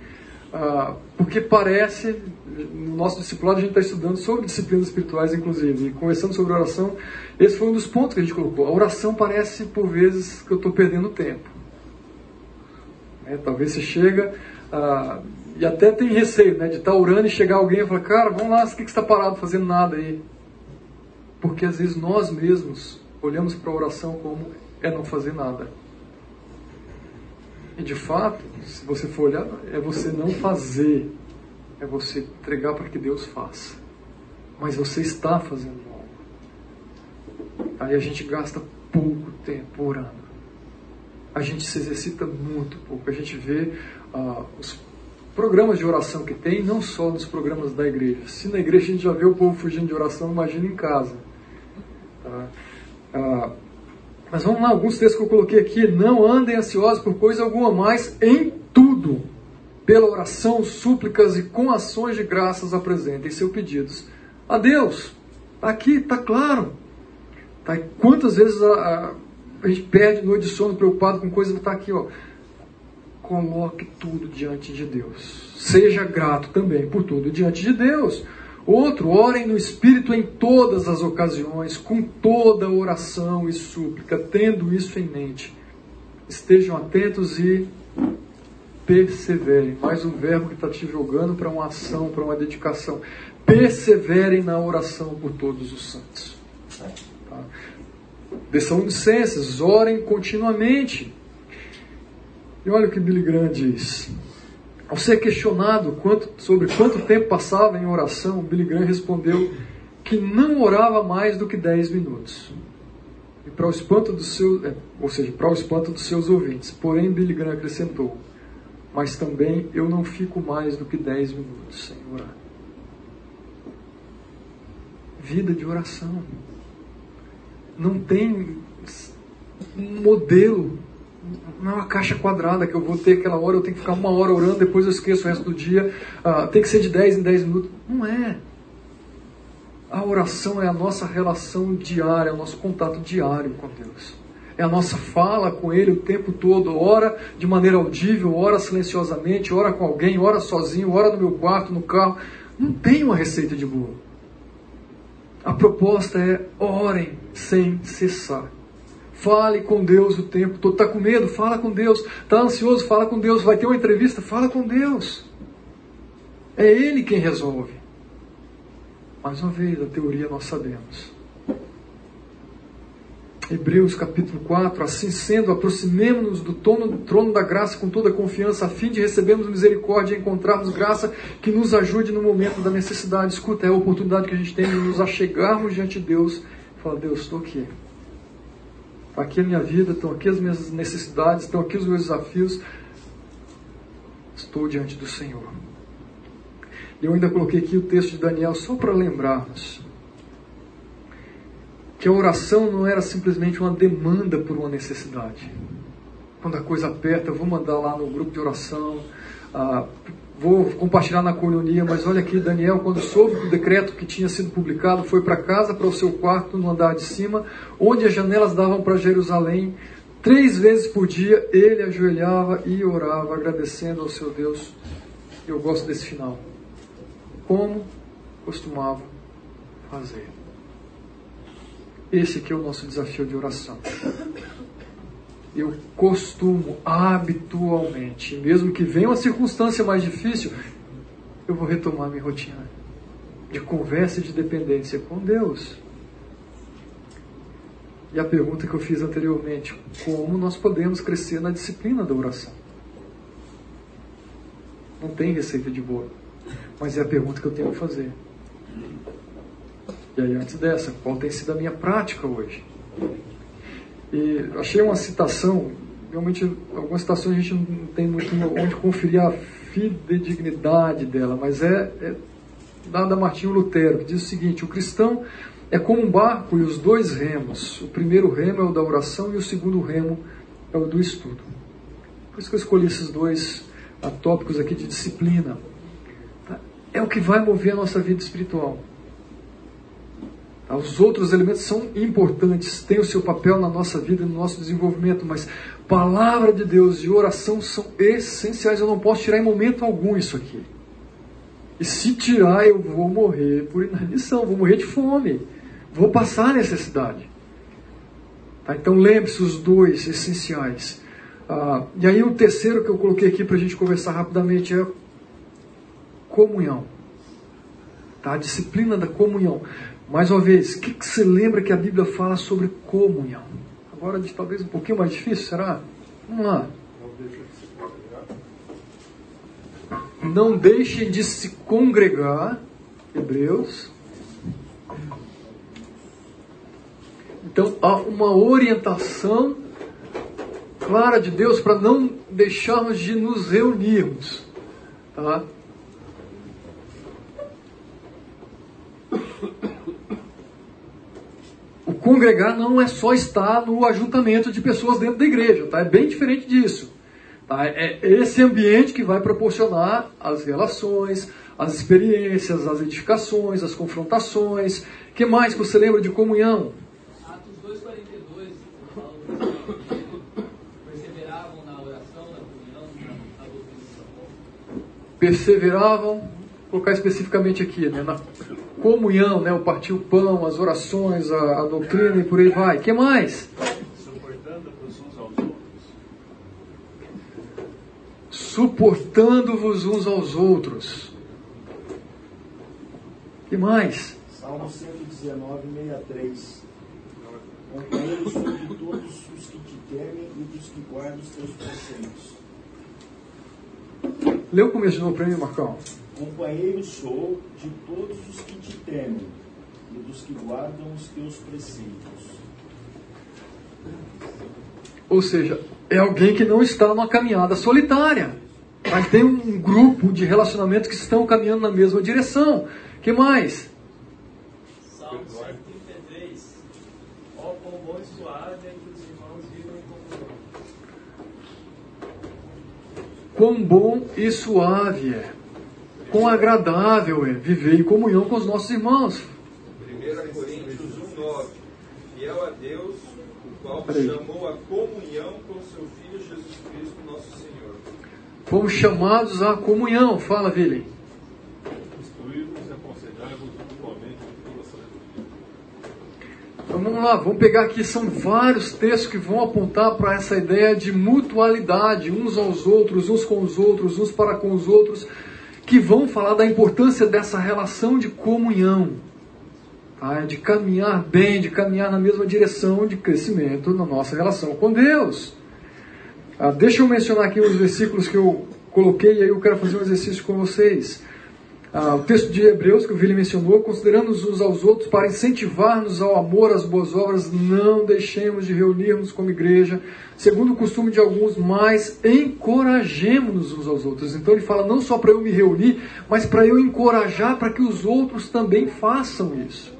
ah, porque parece, no nosso discipulado a gente está estudando sobre disciplinas espirituais, inclusive, e conversando sobre oração, esse foi um dos pontos que a gente colocou. A oração parece, por vezes, que eu estou perdendo tempo. Né, Talvez você chega ah, e até tem receio né, de estar orando e chegar alguém e falar, cara, vamos lá, o que que você está parado fazendo nada aí? Porque às vezes nós mesmos olhamos para a oração como é não fazer nada. E de fato, se você for olhar, é você não fazer, é você entregar para que Deus faça. Mas você está fazendo algo. Aí a gente gasta pouco tempo orando. A gente se exercita muito pouco. A gente vê ah, os programas de oração que tem, não só nos programas da igreja. Se na igreja a gente já vê o povo fugindo de oração, imagina em casa. Tá? Ah, mas vamos lá, alguns textos que eu coloquei aqui. Não andem ansiosos por coisa alguma, mas em tudo, pela oração, súplicas e com ações de graças apresentem seus pedidos a Deus. Está aqui, está claro. Tá? Quantas vezes a, a, a gente perde noite de sono preocupado com coisa que está aqui, ó. Coloque tudo diante de Deus. Seja grato também por tudo diante de Deus. Outro, orem no Espírito em todas as ocasiões, com toda oração e súplica, tendo isso em mente. Estejam atentos e perseverem. Mais um verbo que está te jogando para uma ação, para uma dedicação. Perseverem na oração por todos os santos. Tá? Tessalonicenses, orem continuamente. E olha o que Billy Graham diz. Ao ser questionado quanto, sobre quanto tempo passava em oração, Billy Graham respondeu que não orava mais do que 10 minutos. E para o espanto dos seus, é, ou seja, para o espanto dos seus ouvintes. Porém, Billy Graham acrescentou: Mas também eu não fico mais do que 10 minutos sem orar. Vida de oração. Não tem um modelo não é uma caixa quadrada que eu vou ter aquela hora, eu tenho que ficar uma hora orando, depois eu esqueço o resto do dia, ah, tem que ser de 10 em 10 minutos. Não é. A oração é a nossa relação diária, é o nosso contato diário com Deus. É a nossa fala com Ele o tempo todo, ora de maneira audível, ora silenciosamente, ora com alguém, ora sozinho, ora no meu quarto, no carro. Não tem uma receita de bolo. A proposta é orem sem cessar. Fale com Deus o tempo todo. Está com medo? Fala com Deus. Está ansioso? Fala com Deus. Vai ter uma entrevista? Fala com Deus. É Ele quem resolve. Mais uma vez, a teoria nós sabemos. Hebreus capítulo 4, assim sendo, aproximemo-nos do trono, trono da graça com toda confiança, a fim de recebermos misericórdia e encontrarmos graça que nos ajude no momento da necessidade. Escuta, é a oportunidade que a gente tem de nos achegarmos diante de Deus e falar, Deus, estou aqui. Está aqui a minha vida, estão aqui as minhas necessidades, estão aqui os meus desafios. Estou diante do Senhor. Eu ainda coloquei aqui o texto de Daniel só para lembrarmos que a oração não era simplesmente uma demanda por uma necessidade. Quando a coisa aperta, eu vou mandar lá no grupo de oração, ah, vou compartilhar na colonia, mas olha aqui, Daniel, quando soube do decreto que tinha sido publicado, foi para casa, para o seu quarto, no andar de cima, onde as janelas davam para Jerusalém. Três vezes por dia ele ajoelhava e orava, agradecendo ao seu Deus. Eu gosto desse final. Como costumava fazer. Esse aqui é o nosso desafio de oração. Eu costumo, habitualmente, mesmo que venha uma circunstância mais difícil, eu vou retomar minha rotina de conversa e de dependência com Deus. E a pergunta que eu fiz anteriormente: como nós podemos crescer na disciplina da oração? Não tem receita de bolo, mas é a pergunta que eu tenho que fazer. E aí, antes dessa, qual tem sido a minha prática hoje? E achei uma citação, realmente, algumas citações a gente não tem muito onde conferir a fidedignidade dela, mas é, é dada a Martinho Lutero, que diz o seguinte: o cristão é como um barco e os dois remos. O primeiro remo é o da oração e o segundo remo é o do estudo. Por isso que eu escolhi esses dois tópicos aqui de disciplina. É o que vai mover a nossa vida espiritual. Os outros elementos são importantes, têm o seu papel na nossa vida, no nosso desenvolvimento, mas palavra de Deus e oração são essenciais. Eu não posso tirar em momento algum isso aqui. E se tirar, eu vou morrer por inanição, vou morrer de fome, vou passar necessidade. Tá? Então lembre-se os dois essenciais. Ah, e aí o terceiro que eu coloquei aqui para a gente conversar rapidamente é comunhão. Tá? A disciplina da comunhão. Mais uma vez, o que, que você lembra que a Bíblia fala sobre comunhão? Agora, de talvez um pouquinho mais difícil, será? Vamos lá. Não deixem de se congregar, Hebreus. Então, há uma orientação clara de Deus para não deixarmos de nos reunirmos. Tá? O congregar não é só estar no ajuntamento de pessoas dentro da igreja, tá? É bem diferente disso. Tá? É esse ambiente que vai proporcionar as relações, as experiências, as edificações, as confrontações. O que mais que você lembra de comunhão? Atos 2,42 perseveravam na oração, na comunhão, na doutrina Perseveravam, vou colocar especificamente aqui, né, na comunhão, né? o partir o pão, as orações, a, a doutrina e por aí vai. O que mais? Suportando-vos uns aos outros. Suportando-vos uns aos outros. O que mais? Salmo 119, 63. Companheiros de todos os que te temem e dos que guardam os teus preceitos. Lê o começo de novo para mim, Marcão. Companheiro sou de todos os que te temem e dos que guardam os teus preceitos. Ou seja, é alguém que não está numa caminhada solitária. Mas tem um grupo de relacionamentos que estão caminhando na mesma direção. que mais? Salmo 133. Ó, quão bom e suave é que os irmãos vivam em comunhão. Quão bom e suave é. Quão agradável é viver em comunhão com os nossos irmãos. 1 Coríntios 1,9 Fiel a Deus, o qual Peraí. chamou a comunhão com seu Filho Jesus Cristo, nosso Senhor. Fomos chamados à comunhão. Fala, e sabedoria. Então vamos lá, vamos pegar aqui, são vários textos que vão apontar para essa ideia de mutualidade, uns aos outros, uns com os outros, uns para com os outros, que vão falar da importância dessa relação de comunhão. Tá? De caminhar bem, de caminhar na mesma direção de crescimento na nossa relação com Deus. Ah, deixa eu mencionar aqui os versículos que eu coloquei e aí eu quero fazer um exercício com vocês. Ah, o texto de Hebreus que o Vili mencionou, considerando-nos uns aos outros para incentivar-nos ao amor, às boas obras, não deixemos de reunir-nos como igreja, segundo o costume de alguns, mas encorajemos-nos uns aos outros. Então ele fala não só para eu me reunir, mas para eu encorajar para que os outros também façam isso.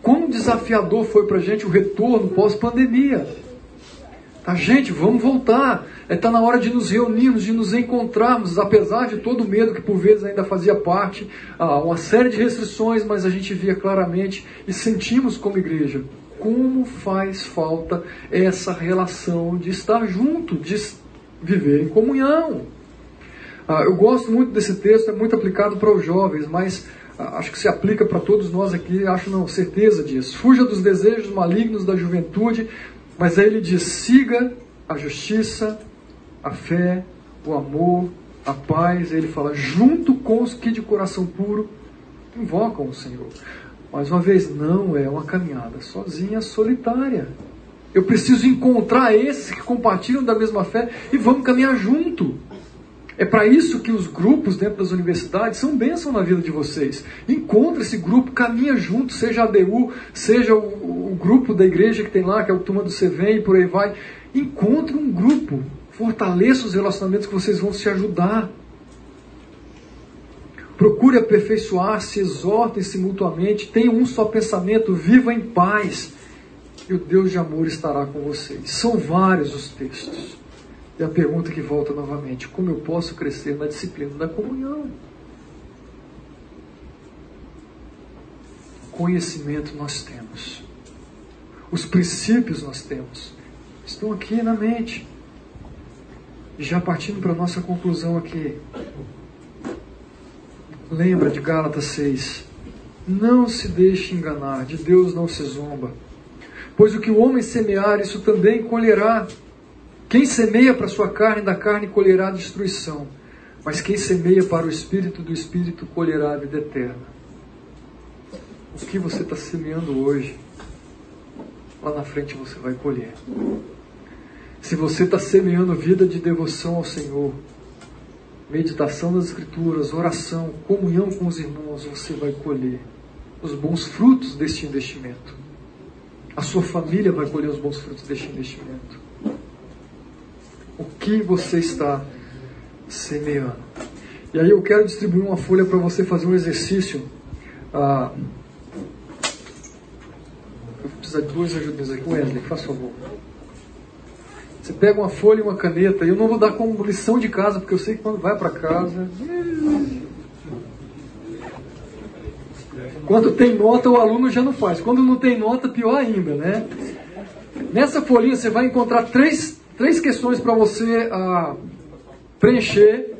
Como desafiador foi para a gente o retorno pós-pandemia. Tá, gente, vamos voltar. Está é, tá na hora de nos reunirmos, de nos encontrarmos, apesar de todo o medo que por vezes ainda fazia parte, ah, uma série de restrições, mas a gente via claramente e sentimos como igreja como faz falta essa relação de estar junto, de viver em comunhão. Ah, eu gosto muito desse texto, é muito aplicado para os jovens, mas ah, acho que se aplica para todos nós aqui, acho não, certeza disso. Fuja dos desejos malignos da juventude, mas aí ele diz: siga a justiça, a fé, o amor, a paz. Ele fala, junto com os que de coração puro invocam o Senhor. Mais uma vez, não é uma caminhada sozinha, solitária. Eu preciso encontrar esses que compartilham da mesma fé e vamos caminhar junto. É para isso que os grupos dentro das universidades são bênção na vida de vocês. Encontre esse grupo, caminha junto, seja a ADU, seja o, o grupo da igreja que tem lá, que é o turma do CVM e por aí vai. Encontre um grupo, fortaleça os relacionamentos que vocês vão se ajudar. Procure aperfeiçoar-se, exortem-se mutuamente, tenham um só pensamento, viva em paz, e o Deus de amor estará com vocês. São vários os textos. E a pergunta que volta novamente: como eu posso crescer na disciplina da comunhão? Conhecimento nós temos, os princípios nós temos, estão aqui na mente. Já partindo para a nossa conclusão aqui, lembra de Gálatas 6. Não se deixe enganar, de Deus não se zomba. Pois o que o homem semear, isso também colherá. Quem semeia para a sua carne, da carne colherá destruição. Mas quem semeia para o espírito, do espírito colherá a vida eterna. O que você está semeando hoje, lá na frente você vai colher. Se você está semeando vida de devoção ao Senhor, meditação das Escrituras, oração, comunhão com os irmãos, você vai colher os bons frutos deste investimento. A sua família vai colher os bons frutos deste investimento o que você está semeando. E aí eu quero distribuir uma folha para você fazer um exercício. Ah, eu vou precisar de duas ajudas aqui. Wesley, faz favor. Você pega uma folha e uma caneta, e eu não vou dar como lição de casa, porque eu sei que quando vai para casa. Quando tem nota, o aluno já não faz. Quando não tem nota, pior ainda, né? Nessa folhinha você vai encontrar três três questões para você ah, preencher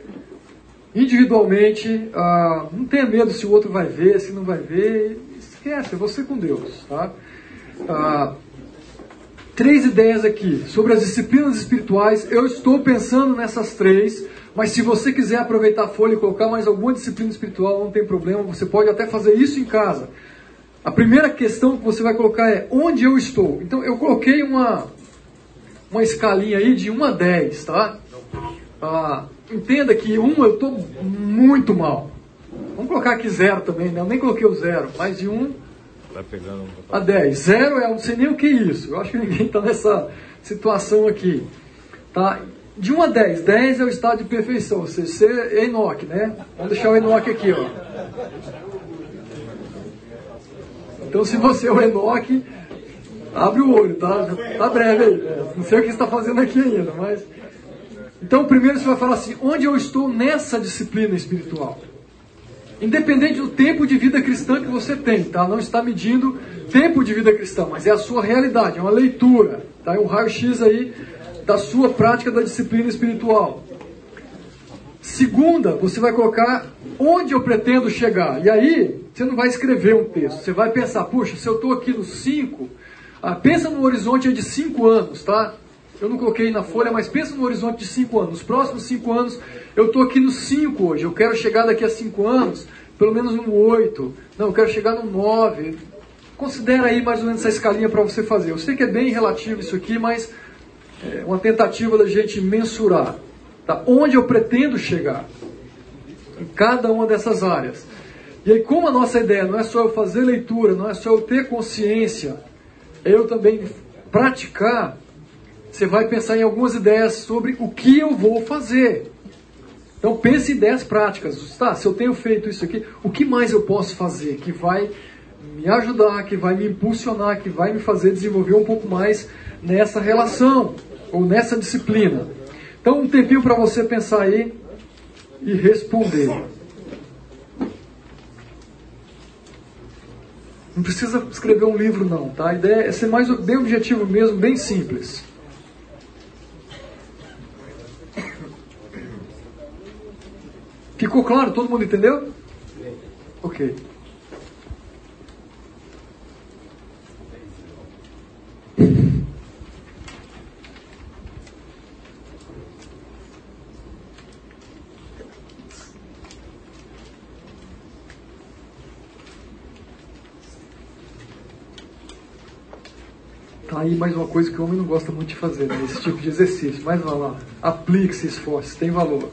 individualmente. Ah, não tenha medo se o outro vai ver, se não vai ver. Esquece, é você com Deus. Tá? Ah, três ideias aqui sobre as disciplinas espirituais. Eu estou pensando nessas três. Mas se você quiser aproveitar a folha e colocar mais alguma disciplina espiritual, não tem problema, você pode até fazer isso em casa. A primeira questão que você vai colocar é onde eu estou. Então eu coloquei uma, uma escalinha aí de 1 a 10, tá? Ah, entenda que 1 eu estou muito mal. Vamos colocar aqui 0 também, né? Eu nem coloquei o 0, mas de 1 tá pegando... a 10. 0 é, eu não sei nem o que é isso. Eu acho que ninguém está nessa situação aqui. Tá? De 1 a 10, 10 é o estado de perfeição, ou seja, ser é Enoque, né? Vamos deixar o Enoque aqui, ó. Então, se você é o Enoque, Abre o olho, tá? Tá breve aí. É, não sei o que está fazendo aqui ainda, mas. Então, primeiro você vai falar assim: onde eu estou nessa disciplina espiritual? Independente do tempo de vida cristã que você tem, tá? Não está medindo tempo de vida cristã, mas é a sua realidade, é uma leitura, tá? É um raio-x aí da sua prática da disciplina espiritual. Segunda, você vai colocar onde eu pretendo chegar. E aí, você não vai escrever um texto, você vai pensar, puxa, se eu estou aqui no 5, ah, pensa no horizonte de cinco anos, tá? Eu não coloquei na folha, mas pensa no horizonte de cinco anos. Nos próximos cinco anos, eu estou aqui no cinco hoje. Eu quero chegar daqui a cinco anos, pelo menos no oito. Não, eu quero chegar no nove. considera aí mais ou menos essa escalinha para você fazer. Eu sei que é bem relativo isso aqui, mas é uma tentativa da gente mensurar tá? onde eu pretendo chegar em cada uma dessas áreas. E aí, como a nossa ideia não é só eu fazer leitura, não é só eu ter consciência, eu também praticar, você vai pensar em algumas ideias sobre o que eu vou fazer. Então pense em ideias práticas. Tá, se eu tenho feito isso aqui, o que mais eu posso fazer que vai me ajudar, que vai me impulsionar, que vai me fazer desenvolver um pouco mais nessa relação ou nessa disciplina. Então um tempinho para você pensar aí e responder. Não precisa escrever um livro não, tá? A ideia é ser mais bem objetivo mesmo, bem simples. Ficou claro? Todo mundo entendeu? Ok. Aí mais uma coisa que o homem não gosta muito de fazer, né? esse tipo de exercício. Mas vai lá, aplique-se, esforce, tem valor.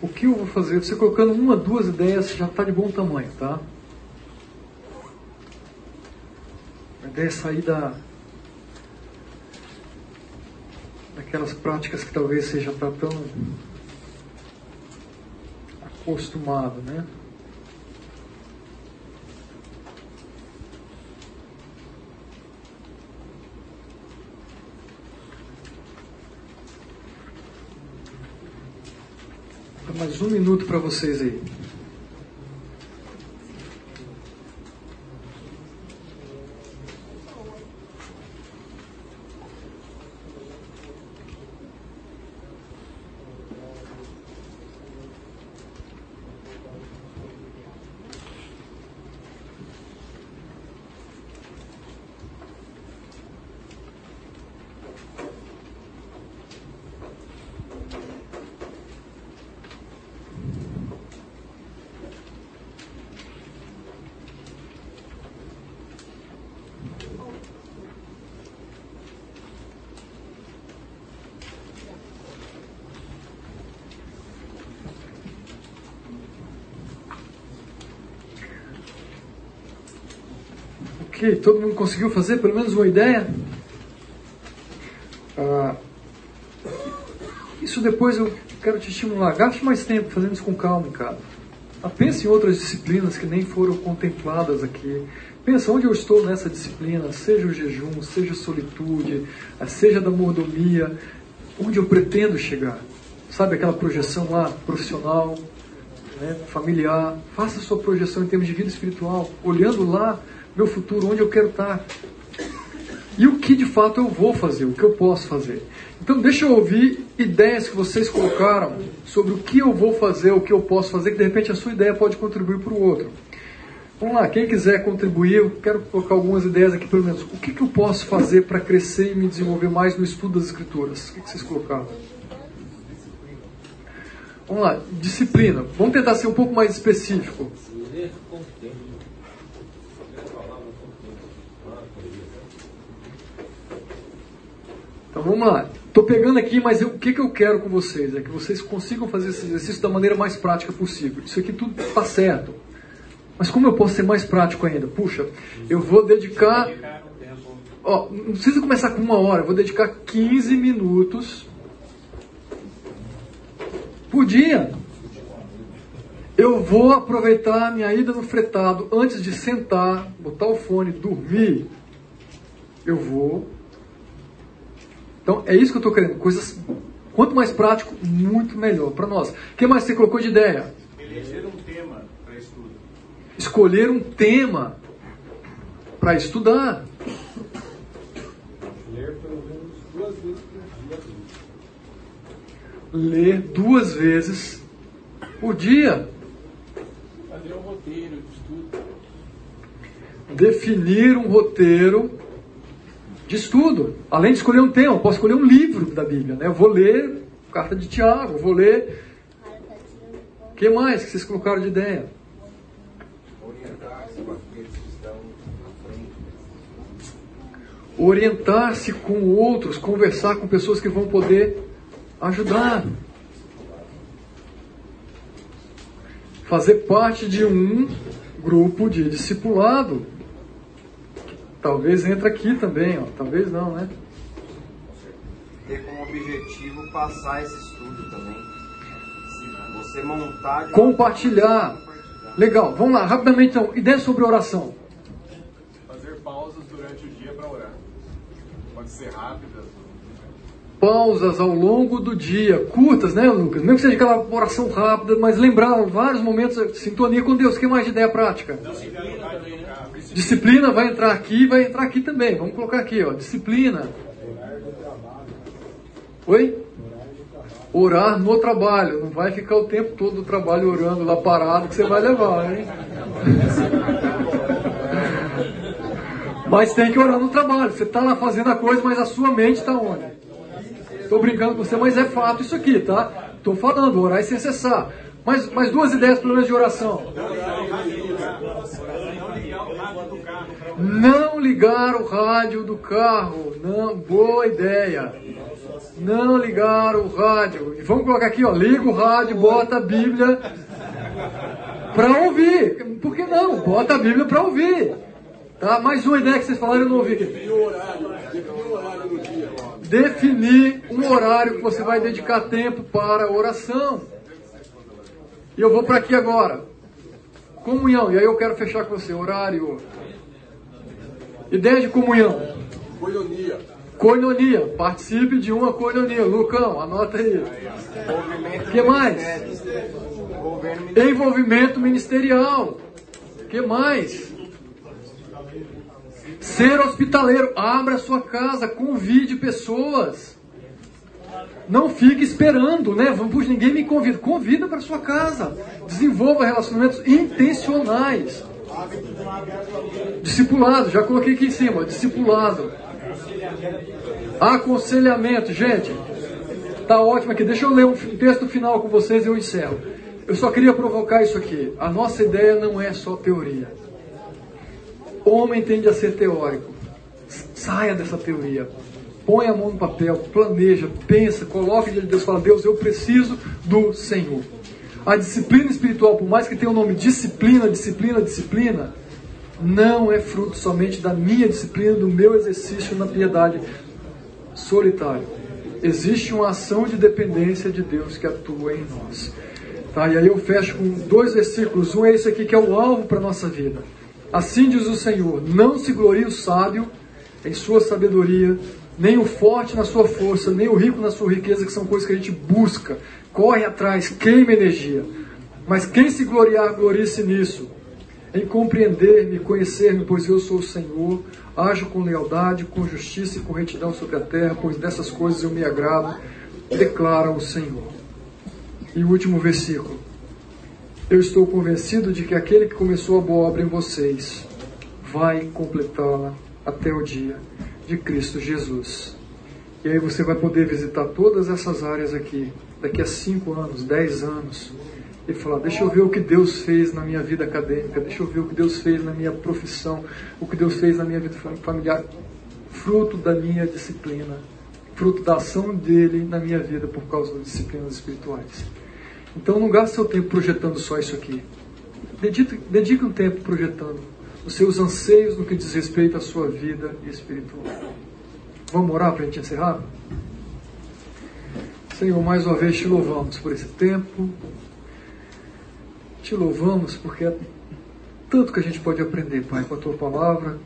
O que eu vou fazer? Você colocando uma, duas ideias já está de bom tamanho, tá? A ideia é sair da, daquelas práticas que talvez seja para tão acostumado, né? mais um minuto para vocês aí. Ok, todo mundo conseguiu fazer pelo menos uma ideia? Ah, isso depois eu quero te estimular. Gaste mais tempo fazendo isso com calma, cara. Ah, pense em outras disciplinas que nem foram contempladas aqui. Pensa onde eu estou nessa disciplina, seja o jejum, seja a solitude, ah, seja da mordomia, onde eu pretendo chegar. Sabe aquela projeção lá profissional, né, familiar? Faça sua projeção em termos de vida espiritual, olhando lá meu futuro, onde eu quero estar. E o que de fato eu vou fazer, o que eu posso fazer. Então deixa eu ouvir ideias que vocês colocaram sobre o que eu vou fazer, o que eu posso fazer, que de repente a sua ideia pode contribuir para o outro. Vamos lá, quem quiser contribuir, eu quero colocar algumas ideias aqui pelo menos. O que, que eu posso fazer para crescer e me desenvolver mais no estudo das escrituras? O que, que vocês colocaram? Vamos lá, disciplina. Vamos tentar ser um pouco mais específico. Então vamos lá. Estou pegando aqui, mas eu, o que, que eu quero com vocês? É que vocês consigam fazer esse exercício da maneira mais prática possível. Isso aqui tudo está certo. Mas como eu posso ser mais prático ainda? Puxa, eu vou dedicar. Ó, não precisa começar com uma hora, eu vou dedicar 15 minutos por dia. Eu vou aproveitar minha ida no fretado antes de sentar, botar o fone, dormir. Eu vou. Então é isso que eu estou querendo. Coisas. Quanto mais prático, muito melhor para nós. O que mais você colocou de ideia? Eleger um tema para estudo. Escolher um tema para estudar. Ler pelo menos duas vezes por dia. Ler duas vezes por dia. Fazer um roteiro de estudo. definir um roteiro de estudo. Além de escolher um tema, eu posso escolher um livro da Bíblia. Né? Eu vou ler Carta de Tiago, vou ler. O que mais que vocês colocaram de ideia? Orientar-se com aqueles que estão à frente. Orientar-se com outros, conversar com pessoas que vão poder ajudar. Fazer parte de um grupo de discipulado. Talvez entre aqui também, ó. talvez não, né? Ter como objetivo passar esse estudo também. Se você montar. Compartilhar. compartilhar. Legal, vamos lá, rapidamente então. Ideia sobre oração. Fazer pausas durante o dia para orar. Pode ser rápidas. Pausas ao longo do dia, curtas, né, Lucas? Mesmo que seja aquela oração rápida, mas lembrar vários momentos de sintonia com Deus. O que mais de ideia prática? Disciplina vai entrar aqui vai entrar aqui também. Vamos colocar aqui, ó. Disciplina. Oi? Orar no trabalho. Não vai ficar o tempo todo do trabalho orando lá parado que você vai levar, hein? Mas tem que orar no trabalho. Você está lá fazendo a coisa, mas a sua mente está onde? Estou brincando com você, mas é fato isso aqui, tá? Estou falando, orar e sem cessar. Mais, mais duas ideias, pelo menos, de oração. Não ligar o rádio do carro. Não, boa ideia. Não ligar o rádio. E vamos colocar aqui, ó. Liga o rádio, bota a Bíblia para ouvir. Por que não? Bota a Bíblia para ouvir. Tá? Mais uma ideia que vocês falaram eu não ouvi aqui. Definir. Definir um horário que você vai dedicar tempo para a oração. E eu vou para aqui agora. Comunhão. E aí eu quero fechar com você. Horário. Ideia de comunhão. Coinonia. Coinonia. Participe de uma coinonia. Lucão, anota aí. O que mais? Envolvimento ministerial. O que mais? Ser hospitaleiro. Abra sua casa, convide pessoas. Não fique esperando, né? Puxa, ninguém me convida. Convida para sua casa. Desenvolva relacionamentos intencionais. Discipulado, já coloquei aqui em cima, discipulado. Aconselhamento, gente. Tá ótimo aqui. Deixa eu ler um texto final com vocês e eu encerro. Eu só queria provocar isso aqui. A nossa ideia não é só teoria. Homem tende a ser teórico. Saia dessa teoria. Põe a mão no papel, planeja, pensa, coloque diante de Deus fala: Deus, eu preciso do Senhor. A disciplina espiritual, por mais que tenha o nome disciplina, disciplina, disciplina, não é fruto somente da minha disciplina, do meu exercício na piedade solitário. Existe uma ação de dependência de Deus que atua em nós. Tá? E aí eu fecho com dois versículos. Um é esse aqui que é o alvo para a nossa vida. Assim diz o Senhor: Não se glorie o sábio em sua sabedoria, nem o forte na sua força, nem o rico na sua riqueza, que são coisas que a gente busca, corre atrás, queima energia. Mas quem se gloriar, glorie-se nisso, em compreender-me, conhecer-me, pois eu sou o Senhor, ajo com lealdade, com justiça e com retidão sobre a terra, pois dessas coisas eu me agrado, declara o Senhor. E o último versículo. Eu estou convencido de que aquele que começou a boa obra em vocês vai completá-la até o dia de Cristo Jesus. E aí você vai poder visitar todas essas áreas aqui, daqui a 5 anos, 10 anos, e falar: deixa eu ver o que Deus fez na minha vida acadêmica, deixa eu ver o que Deus fez na minha profissão, o que Deus fez na minha vida familiar, fruto da minha disciplina, fruto da ação dele na minha vida por causa das disciplinas espirituais. Então não gaste seu tempo projetando só isso aqui. dedique, dedique um tempo projetando os seus anseios no que diz respeito à sua vida espiritual. Vamos orar para a gente encerrar? Senhor, mais uma vez te louvamos por esse tempo. Te louvamos porque é tanto que a gente pode aprender, Pai, com a tua palavra,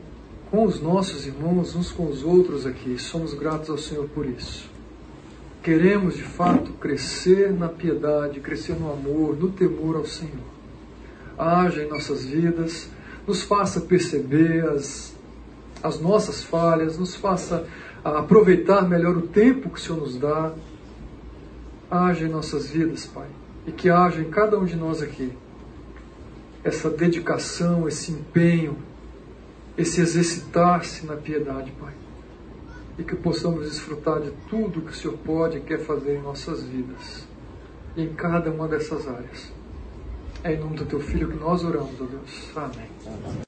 com os nossos irmãos, uns com os outros aqui. Somos gratos ao Senhor por isso. Queremos, de fato, crescer na piedade, crescer no amor, no temor ao Senhor. Haja em nossas vidas, nos faça perceber as, as nossas falhas, nos faça aproveitar melhor o tempo que o Senhor nos dá. Haja em nossas vidas, Pai, e que haja em cada um de nós aqui essa dedicação, esse empenho, esse exercitar-se na piedade, Pai. E que possamos desfrutar de tudo que o Senhor pode e quer fazer em nossas vidas, em cada uma dessas áreas. É em nome do Teu Filho que nós oramos, ó Deus. Amém.